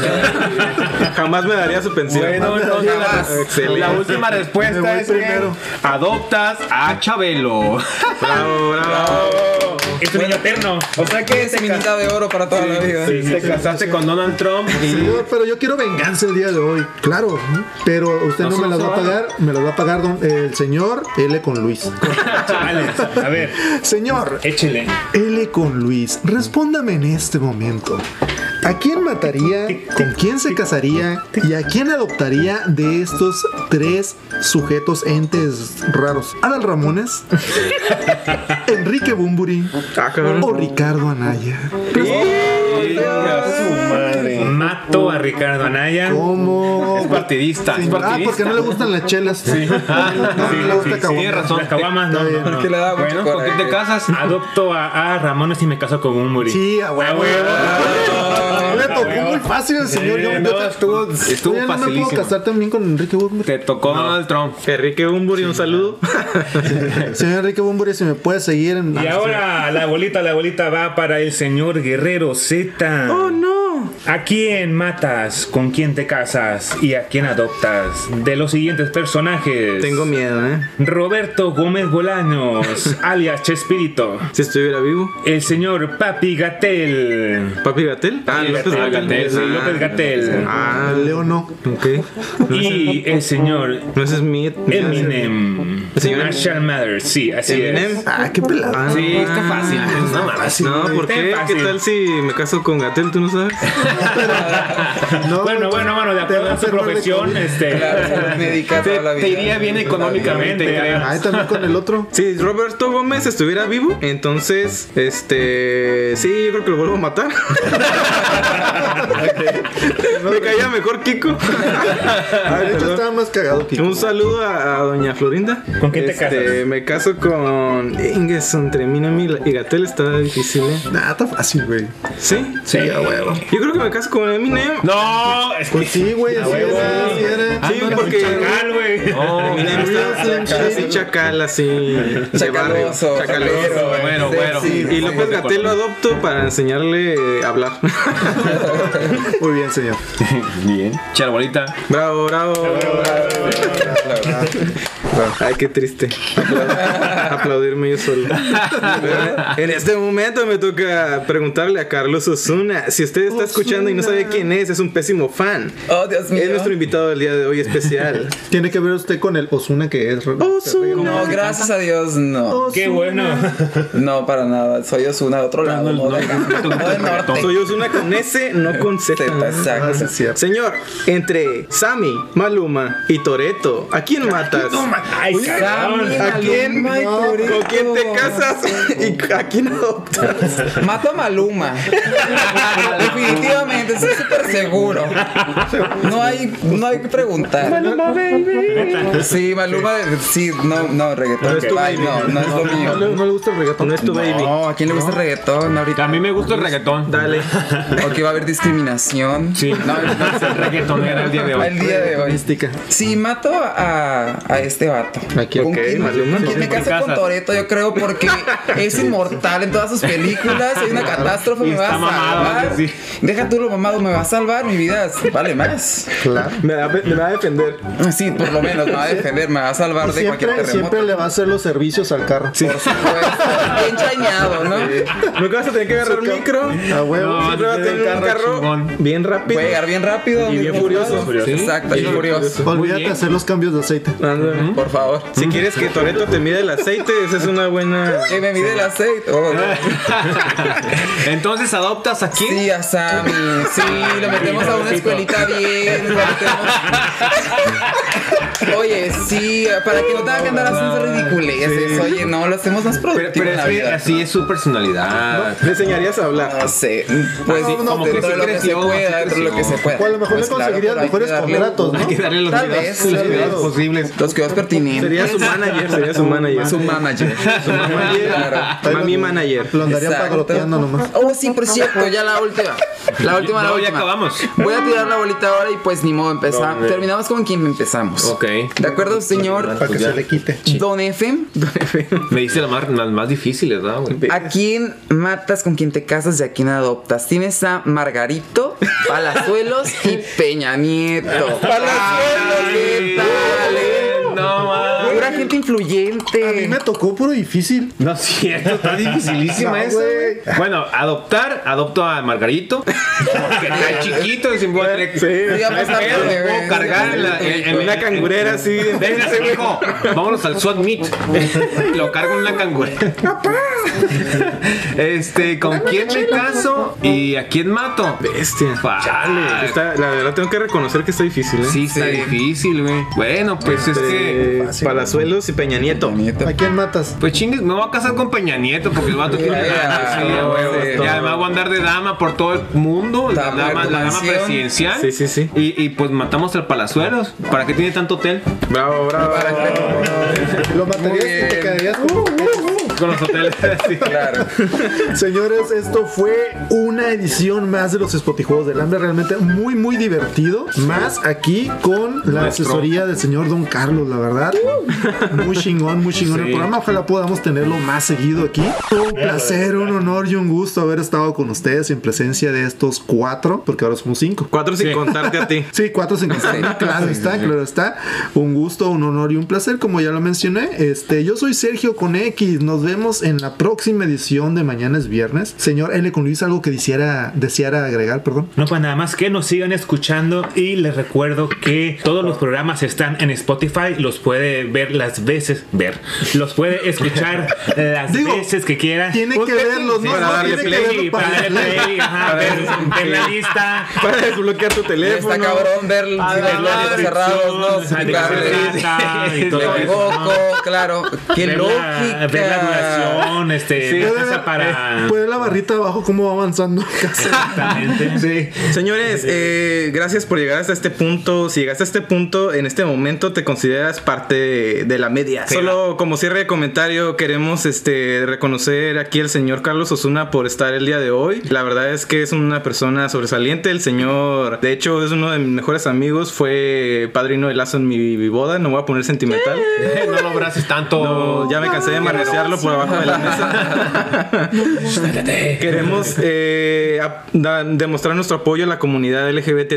B: Jamás me daría su pensión.
G: Bueno, entonces la,
B: Excelente.
G: la última respuesta es que
C: primero.
G: adoptas a Chabelo.
B: Bravo, bravo.
D: Es un niño eterno.
G: O sea que
F: Ese
G: te,
F: minita de oro para toda la vida.
G: sí, te casaste con Donald Trump y
C: Señor, pero yo quiero venganza el día de hoy. Claro, pero usted no,
G: No,
C: me las
G: no,
C: va a
G: no.
C: pagar. Me las va a pagar don- el señor L con Luis.
D: Chavales, a ver,
C: Señor
D: échele.
C: L con Luis, respóndame en este momento. ¿A quién mataría, con quién se casaría y a quién adoptaría de estos tres sujetos entes raros? ¿Adal Ramones? ¿Enrique Bumburi?
B: Ah.
C: ¿O Ricardo Anaya?
G: Su madre.
D: Mato a Ricardo Anaya.
C: ¿Cómo?
G: Es partidista, es
C: Sí, ah,
G: partidista.
C: porque no le gustan las chelas. Sí. No, no le gusta caguama.
G: Tienes razón.
D: Las caguamas no, no, no.
F: Le da mucho
G: Bueno, ¿con quién te casas?
D: Adopto a, a Ramones y me caso con un muri.
C: Sí, a huevo. Me tocó muy fácil el señor. Yo, yo
G: no,
C: te-
G: estuvo, estuvo
C: yo ya no me puedo
G: facilísimo.
C: casar también con Enrique Bumburi.
G: Te tocó Donald Trump.
B: Enrique Bumburi, un saludo.
C: Señor Enrique Bumburi, si me puede seguir en.
D: Y ahora la bolita, la bolita va para el señor Guerrero Z.
B: Oh, no.
D: ¿A quién matas? ¿Con quién te casas? ¿Y a quién adoptas? De los siguientes personajes.
B: Tengo miedo, ¿eh?
D: Roberto Gómez Bolaños, alias Chespirito.
B: Si estuviera vivo.
D: El señor Papi Gatel.
B: ¿Papi Gatel?
D: Ah, López Gatel. Sí, López Gatel.
B: Ah,
C: Leo no.
B: ok.
D: Y el señor
B: No ese es mi.
D: Eminem.
B: ¿El señor
D: Marshall Mathers, sí, así
B: Eminem.
D: es.
C: Ah, qué pelada.
G: Sí, está fácil. No.
B: No, ¿por qué? ¿Qué tal si me caso con Gatel? ¿Tú no sabes?
C: No,
D: Bueno, bueno, bueno, de acuerdo a su profesión, este.
F: Claro, médica
G: Te,
F: vida.
G: iría bien económicamente, creo.
C: Ay, también con el otro.
B: Si Roberto Gómez estuviera vivo, entonces, este. Sí, yo creo que lo vuelvo a matar. me caía mejor Kiko.
C: Ah, de hecho, estaba más cagado que
B: Un saludo a, a doña Florinda.
D: ¿Con quién te
B: Este,
D: casas?
B: Me caso con Inges entre Eminem y Gatel. Está difícil, ¿eh?
C: Está fácil, güey.
B: ¿Sí?
G: Sí, a huevo.
B: Yo creo que me caso con Eminem.
D: No, es que.
C: Pues sí, güey, así
D: huevo.
C: era, así era.
B: Sí, porque
D: Chacal, güey.
B: Eminem está así chacal, así de barrio.
F: Chacaloso,
G: bueno, bueno.
B: Y López Gatel lo adopto para enseñarle a hablar.
C: Muy bien, señor.
G: Bien. Charbolita.
B: bravo, bravo. Ay, qué triste. Apla- Aplaudirme yo solo. en este momento me toca preguntarle a Carlos Osuna. Si usted está escuchando y no sabe quién es, es un pésimo fan.
F: Oh, Dios mío.
B: Es nuestro invitado del día de hoy especial.
C: Tiene que ver usted con el Osuna que es.
B: Ozuna.
F: No, gracias a Dios, no.
D: Qué bueno.
F: No, para nada. Soy Osuna de otro lado. No, no.
B: Soy Osuna con S, no con Z.
F: Exacto.
C: Ah, cierto.
B: Señor, entre Sammy, Maluma y Toreto, ¿a quién matas?
D: Ay, cabrón.
B: ¿A quién?
F: Maluma Toretto.
B: ¿Con quién te casas? ¿Y a quién adoptas?
F: Mato a Maluma. Definitivamente, estoy súper seguro. No hay, no hay que preguntar. Sí, Maluma, sí, no, no, reggaetón.
B: es tu
F: Ay,
B: baby.
F: no, no es lo
C: No
F: mío.
C: le, no le gusta el reggaetón.
B: No es tu baby.
F: No, ¿a quién le gusta el reggaetón ahorita?
G: A mí me gusta el reggaetón.
B: Dale.
F: ¿O que va a haber discriminación?
G: Sí.
F: No, no,
G: Es el reggaetonero el día de hoy.
F: el día de hoy. Sí, mato a, a este vato.
B: Aquí,
F: ¿Con
B: ok,
F: quién,
B: Maluma.
F: me
G: Sí, sí,
F: caso con. Toreto, yo creo, porque es inmortal en todas sus películas. Hay una catástrofe,
G: Y
F: me va a salvar.
G: sí.
F: Deja tú lo mamado, me va a salvar. Mi vida vale más.
C: Claro.
B: Me va, me va a defender.
F: Sí, por lo menos me va a defender, me va a salvar de cualquier
C: Siempre,
F: terremoto.
C: siempre le va a hacer los servicios al carro.
F: Por supuesto. Bien chañado, ¿no?
B: Nunca vas a tener que agarrar un micro.
C: A huevo.
G: No,
B: Siempre va a tener un
G: carro
B: carro bien rápido.
F: Puede llegar bien rápido.
B: Y bien furioso.
G: Furioso.
F: Exacto, bien furioso.
C: Olvídate hacer los cambios de aceite.
F: Por favor.
B: Si quieres que Toreto te mida el aceite, esa es una buena.
F: Que me mide el aceite. Oh, no.
G: Entonces adoptas aquí.
F: Sí, a Sammy. Sí, lo metemos a una escuelita bien. lo metemos- Oye, sí, para que no tenga que andar haciendo ridiculeces. Oye, no, lo hacemos más
G: Pero,
F: productivo
G: pero
F: en
G: es
F: la
G: que
F: vida.
G: así es su personalidad.
B: Le enseñarías a hablar.
F: No sé, pues
G: Así como
F: dentro
G: que
F: de
G: sí
F: lo que se
G: creció,
F: pueda,
G: sí
F: dentro de lo que se pueda.
C: O a lo mejor
F: Pues
C: le
F: claro,
C: conseguirías
F: pero hay que
C: mejores contratos, ¿no?
G: Hay que darle los
F: Tal
G: los
F: vez.
G: posibles.
F: Los cuidados pertinentes.
B: Sería su manager, sería su manager.
F: Su manager.
B: Su manager.
F: Claro.
B: Mami manager.
C: Lo andarían
F: Exacto.
C: pagloteando nomás.
F: Oh, sí, por cierto, ya la última. La última, la
G: No, ya
F: última.
G: acabamos.
F: Voy a tirar la bolita ahora y pues ni modo empezar. Terminamos con quien empezamos.
G: Ok.
F: ¿De acuerdo, señor?
C: Para que se le quite.
F: Don F.
G: Me dice las más, las más difíciles, ¿verdad, güey?
F: ¿A quién matas, con quién te casas y a quién adoptas? Tienes a Margarito, Palazuelos y Peña Nieto. Palazuelos, ¿qué tal, eh?
G: No, mames.
F: Pura gente influyente.
C: A mí me tocó puro difícil.
G: No es cierto, está dificilísima
C: No,
G: esa.
C: güey.
G: Bueno, adoptar, adopto a Margarito. Porque está chiquito y sin poder tener
B: Sí.
F: Sí, va a bebé.
G: puedo cargar en, la, en- en-
B: Una cangurera así.
G: Véngase, mijo. Vámonos al SWAT meet. Lo cargo en una cangurera. Este, ¿con quién me caso y a quién mato?
B: Bestia. Chale. Está- la verdad tengo que reconocer que está difícil, ¿eh?
G: Sí, está difícil, güey. Bueno, pues es que.
B: Eh, Palazuelos y Peña Nieto.
F: Nieto.
C: ¿A quién matas?
G: Pues chingues, me voy a casar con Peña Nieto porque el vato sí, Y además voy a andar de dama por todo el mundo, la
F: Dama,
G: la dama presidencial.
B: Sí, sí, sí.
G: Y, y pues matamos al Palazuelos. ¿Para qué tiene tanto hotel?
B: Bravo, bravo.
C: ¿Lo matarías y te quedarías con
G: con los hoteles. Sí.
F: Claro.
C: Señores, esto fue una edición más de los Spotijuegos del Hambre. Realmente muy, muy divertido. Más aquí con la
G: Nuestro.
C: asesoría del señor Don Carlos, la verdad. Muy chingón, muy chingón el
G: Sí.
C: programa. Ojalá podamos tenerlo más seguido aquí. Un placer, un honor y un gusto haber estado con ustedes en presencia de estos cuatro, porque ahora somos cinco.
B: Cuatro sin contarte a ti.
C: Sí, cuatro sin contar. Claro está, claro está. Un gusto, un honor y un placer, como ya lo mencioné. Este, yo soy Sergio con X. Nos vemos en la próxima edición de Mañana es Viernes. Señor L. con Luis, algo que deseara, deseara agregar, perdón.
D: No, pues nada más que nos sigan escuchando y les recuerdo que todos los programas están en Spotify, los puede ver las veces, ver, los puede escuchar las
C: Digo,
D: veces que quiera.
C: Tiene que verlos, ¿no?
D: para darle play, para darle play, ajá, ver, ver la lista.
B: Para desbloquear tu
F: Está
B: teléfono.
F: cabrón ver los labios cerrados, ¿no? Sin
D: y todo
F: claro. Qué lógica.
D: este,
B: Sí.
D: la
C: Puede
D: para.
C: puede ver la barrita abajo cómo va avanzando.
D: Exactamente.
C: sí.
B: Señores, eh, gracias por llegar hasta este punto. Si llegaste a este punto, en este momento te consideras parte de, de la media. Solo como cierre de comentario, queremos este, reconocer aquí al señor Carlos Osuna por estar el día de hoy. La verdad es que es una persona sobresaliente. El señor, de hecho, es uno de mis mejores amigos. Fue padrino de lazo en mi, mi boda. No voy a poner sentimental.
G: no lo abraces tanto.
B: No, ya me cansé de manosearlo por abajo de la mesa. Queremos eh, a- da- demostrar nuestro apoyo a la comunidad LGBT.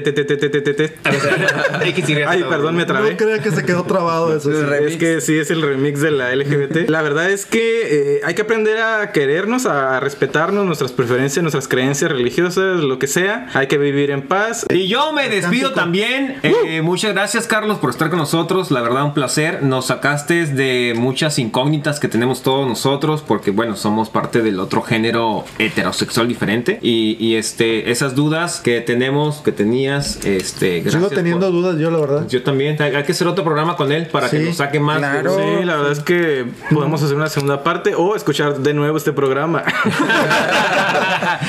B: Ay, perdón, me
C: No
B: trabé.
C: crea que se quedó trabado eso.
B: Es que sí es el remix de la LGBT. La verdad es que eh, hay que aprender a querernos, a respetarnos nuestras preferencias, nuestras creencias religiosas, lo que sea. Hay que vivir en paz.
G: Y yo me despido también. Eh, muchas gracias, Carlos, por estar con nosotros. La verdad, un placer. Nos sacaste de muchas incógnitas que tenemos todos nosotros, porque, bueno, somos parte del otro género heterosexual diferente. Y, y, este, esas dudas que tenemos, que tenías, este, gracias.
C: Sigo teniendo
G: por-
C: dudas yo, la verdad.
G: Yo también. Hay que hacer otro programa con él para que
C: Sí,
G: nos saque más.
F: claro.
B: Sí, la verdad es que podemos hacer una segunda parte o escuchar de nuevo este programa.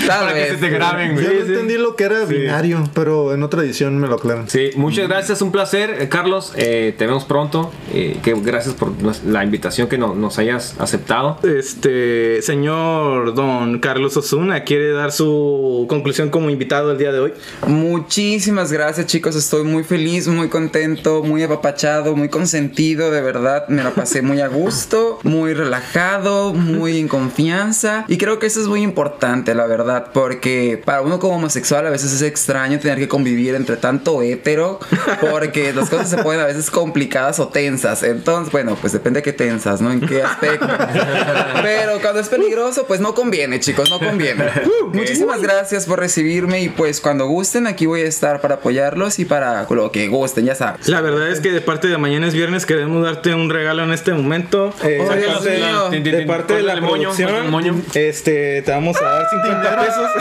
G: Para que se te graben, güey.
C: Yo no entendí lo que era binario, pero en otra edición me lo aclaran.
G: Sí, muchas gracias, un placer, eh, Carlos. eh, te vemos pronto. eh, que gracias por la invitación que no- nos hayas aceptado.
B: Este señor don Carlos Osuna quiere dar su conclusión como invitado el día de hoy.
F: Muchísimas gracias chicos, estoy muy feliz, muy contento, muy apapachado, muy consentido, de verdad, me la pasé muy a gusto, muy relajado, muy en confianza y creo que eso es muy importante, la verdad, porque para uno como homosexual a veces es extraño tener que convivir entre tanto hétero, porque las cosas se pueden a veces complicadas o tensas, entonces, bueno, pues depende de qué tensas, ¿no? En qué aspecto. Pero cuando es peligroso, pues no conviene, chicos, no conviene. Muchísimas gracias por recibirme y pues cuando gusten aquí voy a estar para apoyarlos y para lo que gusten, ya sabes.
B: La verdad es que de parte de mañana es viernes queremos darte un regalo en este momento. Eh,
F: Oh,
B: de
F: Dios
B: parte de la-
F: mío.
G: Tin, tin,
B: de
G: tin.
B: parte de la
G: Córtale moño,
B: producción, este, te vamos a dar 50 pesos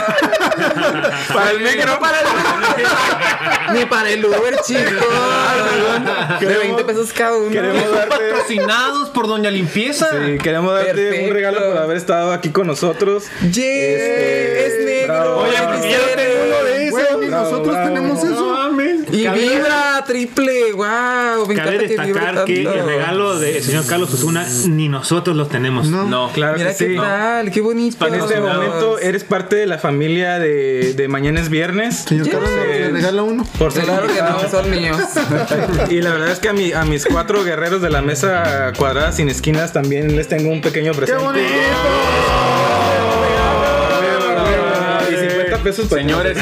B: para el micro.
F: Ni para el Uber, chicos. De 20 pesos cada uno.
B: Queremos darte,
G: Patrocinados por Doña Limpieza.
B: sí, queremos darte un regalo por haber estado aquí con nosotros.
F: Yeah,
B: Este,
F: es negro.
B: bravo.
F: Oye,
B: Bravo.
F: porque yo tengo uno de
C: ni
B: Bravo,
C: nosotros
B: bravo.
C: tenemos eso.
F: Y vibra triple, wow. Me
D: Cabe
F: que
D: destacar que el regalo del señor Carlos Osuna ni nosotros los tenemos.
C: No.
G: No,
B: Claro
F: Mira
B: que
F: qué
B: sí.
F: tal, qué bonito.
B: En este momento eres parte de la familia de, de Mañana es Viernes.
C: Señor Carlos, ¿me regala uno?
B: Por
F: Claro que no, son míos.
B: Y la verdad es que a, mi- a mis cuatro guerreros de la mesa cuadrada sin esquinas también les tengo un pequeño presente. Y 50 pesos
G: señores.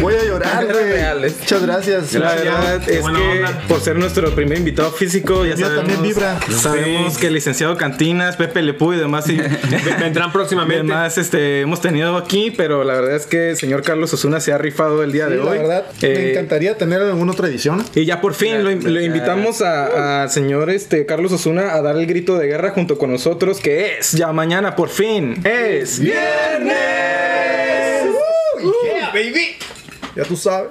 C: Voy a llorar, güey. Muchas gracias.
B: La verdad es que
G: onda.
B: por ser nuestro primer invitado físico, ya sabemos,
C: también vibra.
B: sabemos que el licenciado Cantinas, Pepe Lepú y demás, y,
G: Vendrán próximamente.
B: demás este, hemos tenido aquí, pero la verdad es que el señor Carlos Osuna se ha rifado el día
C: Sí,
B: de
C: la
B: hoy.
C: verdad, me
B: Eh,
C: encantaría tener alguna otra edición.
B: Y ya por fin lo, lo invitamos a- al señor este, Carlos Osuna a dar el grito de guerra junto con nosotros, que es ya mañana por fin. Es viernes.
C: baby. Já tu sabe.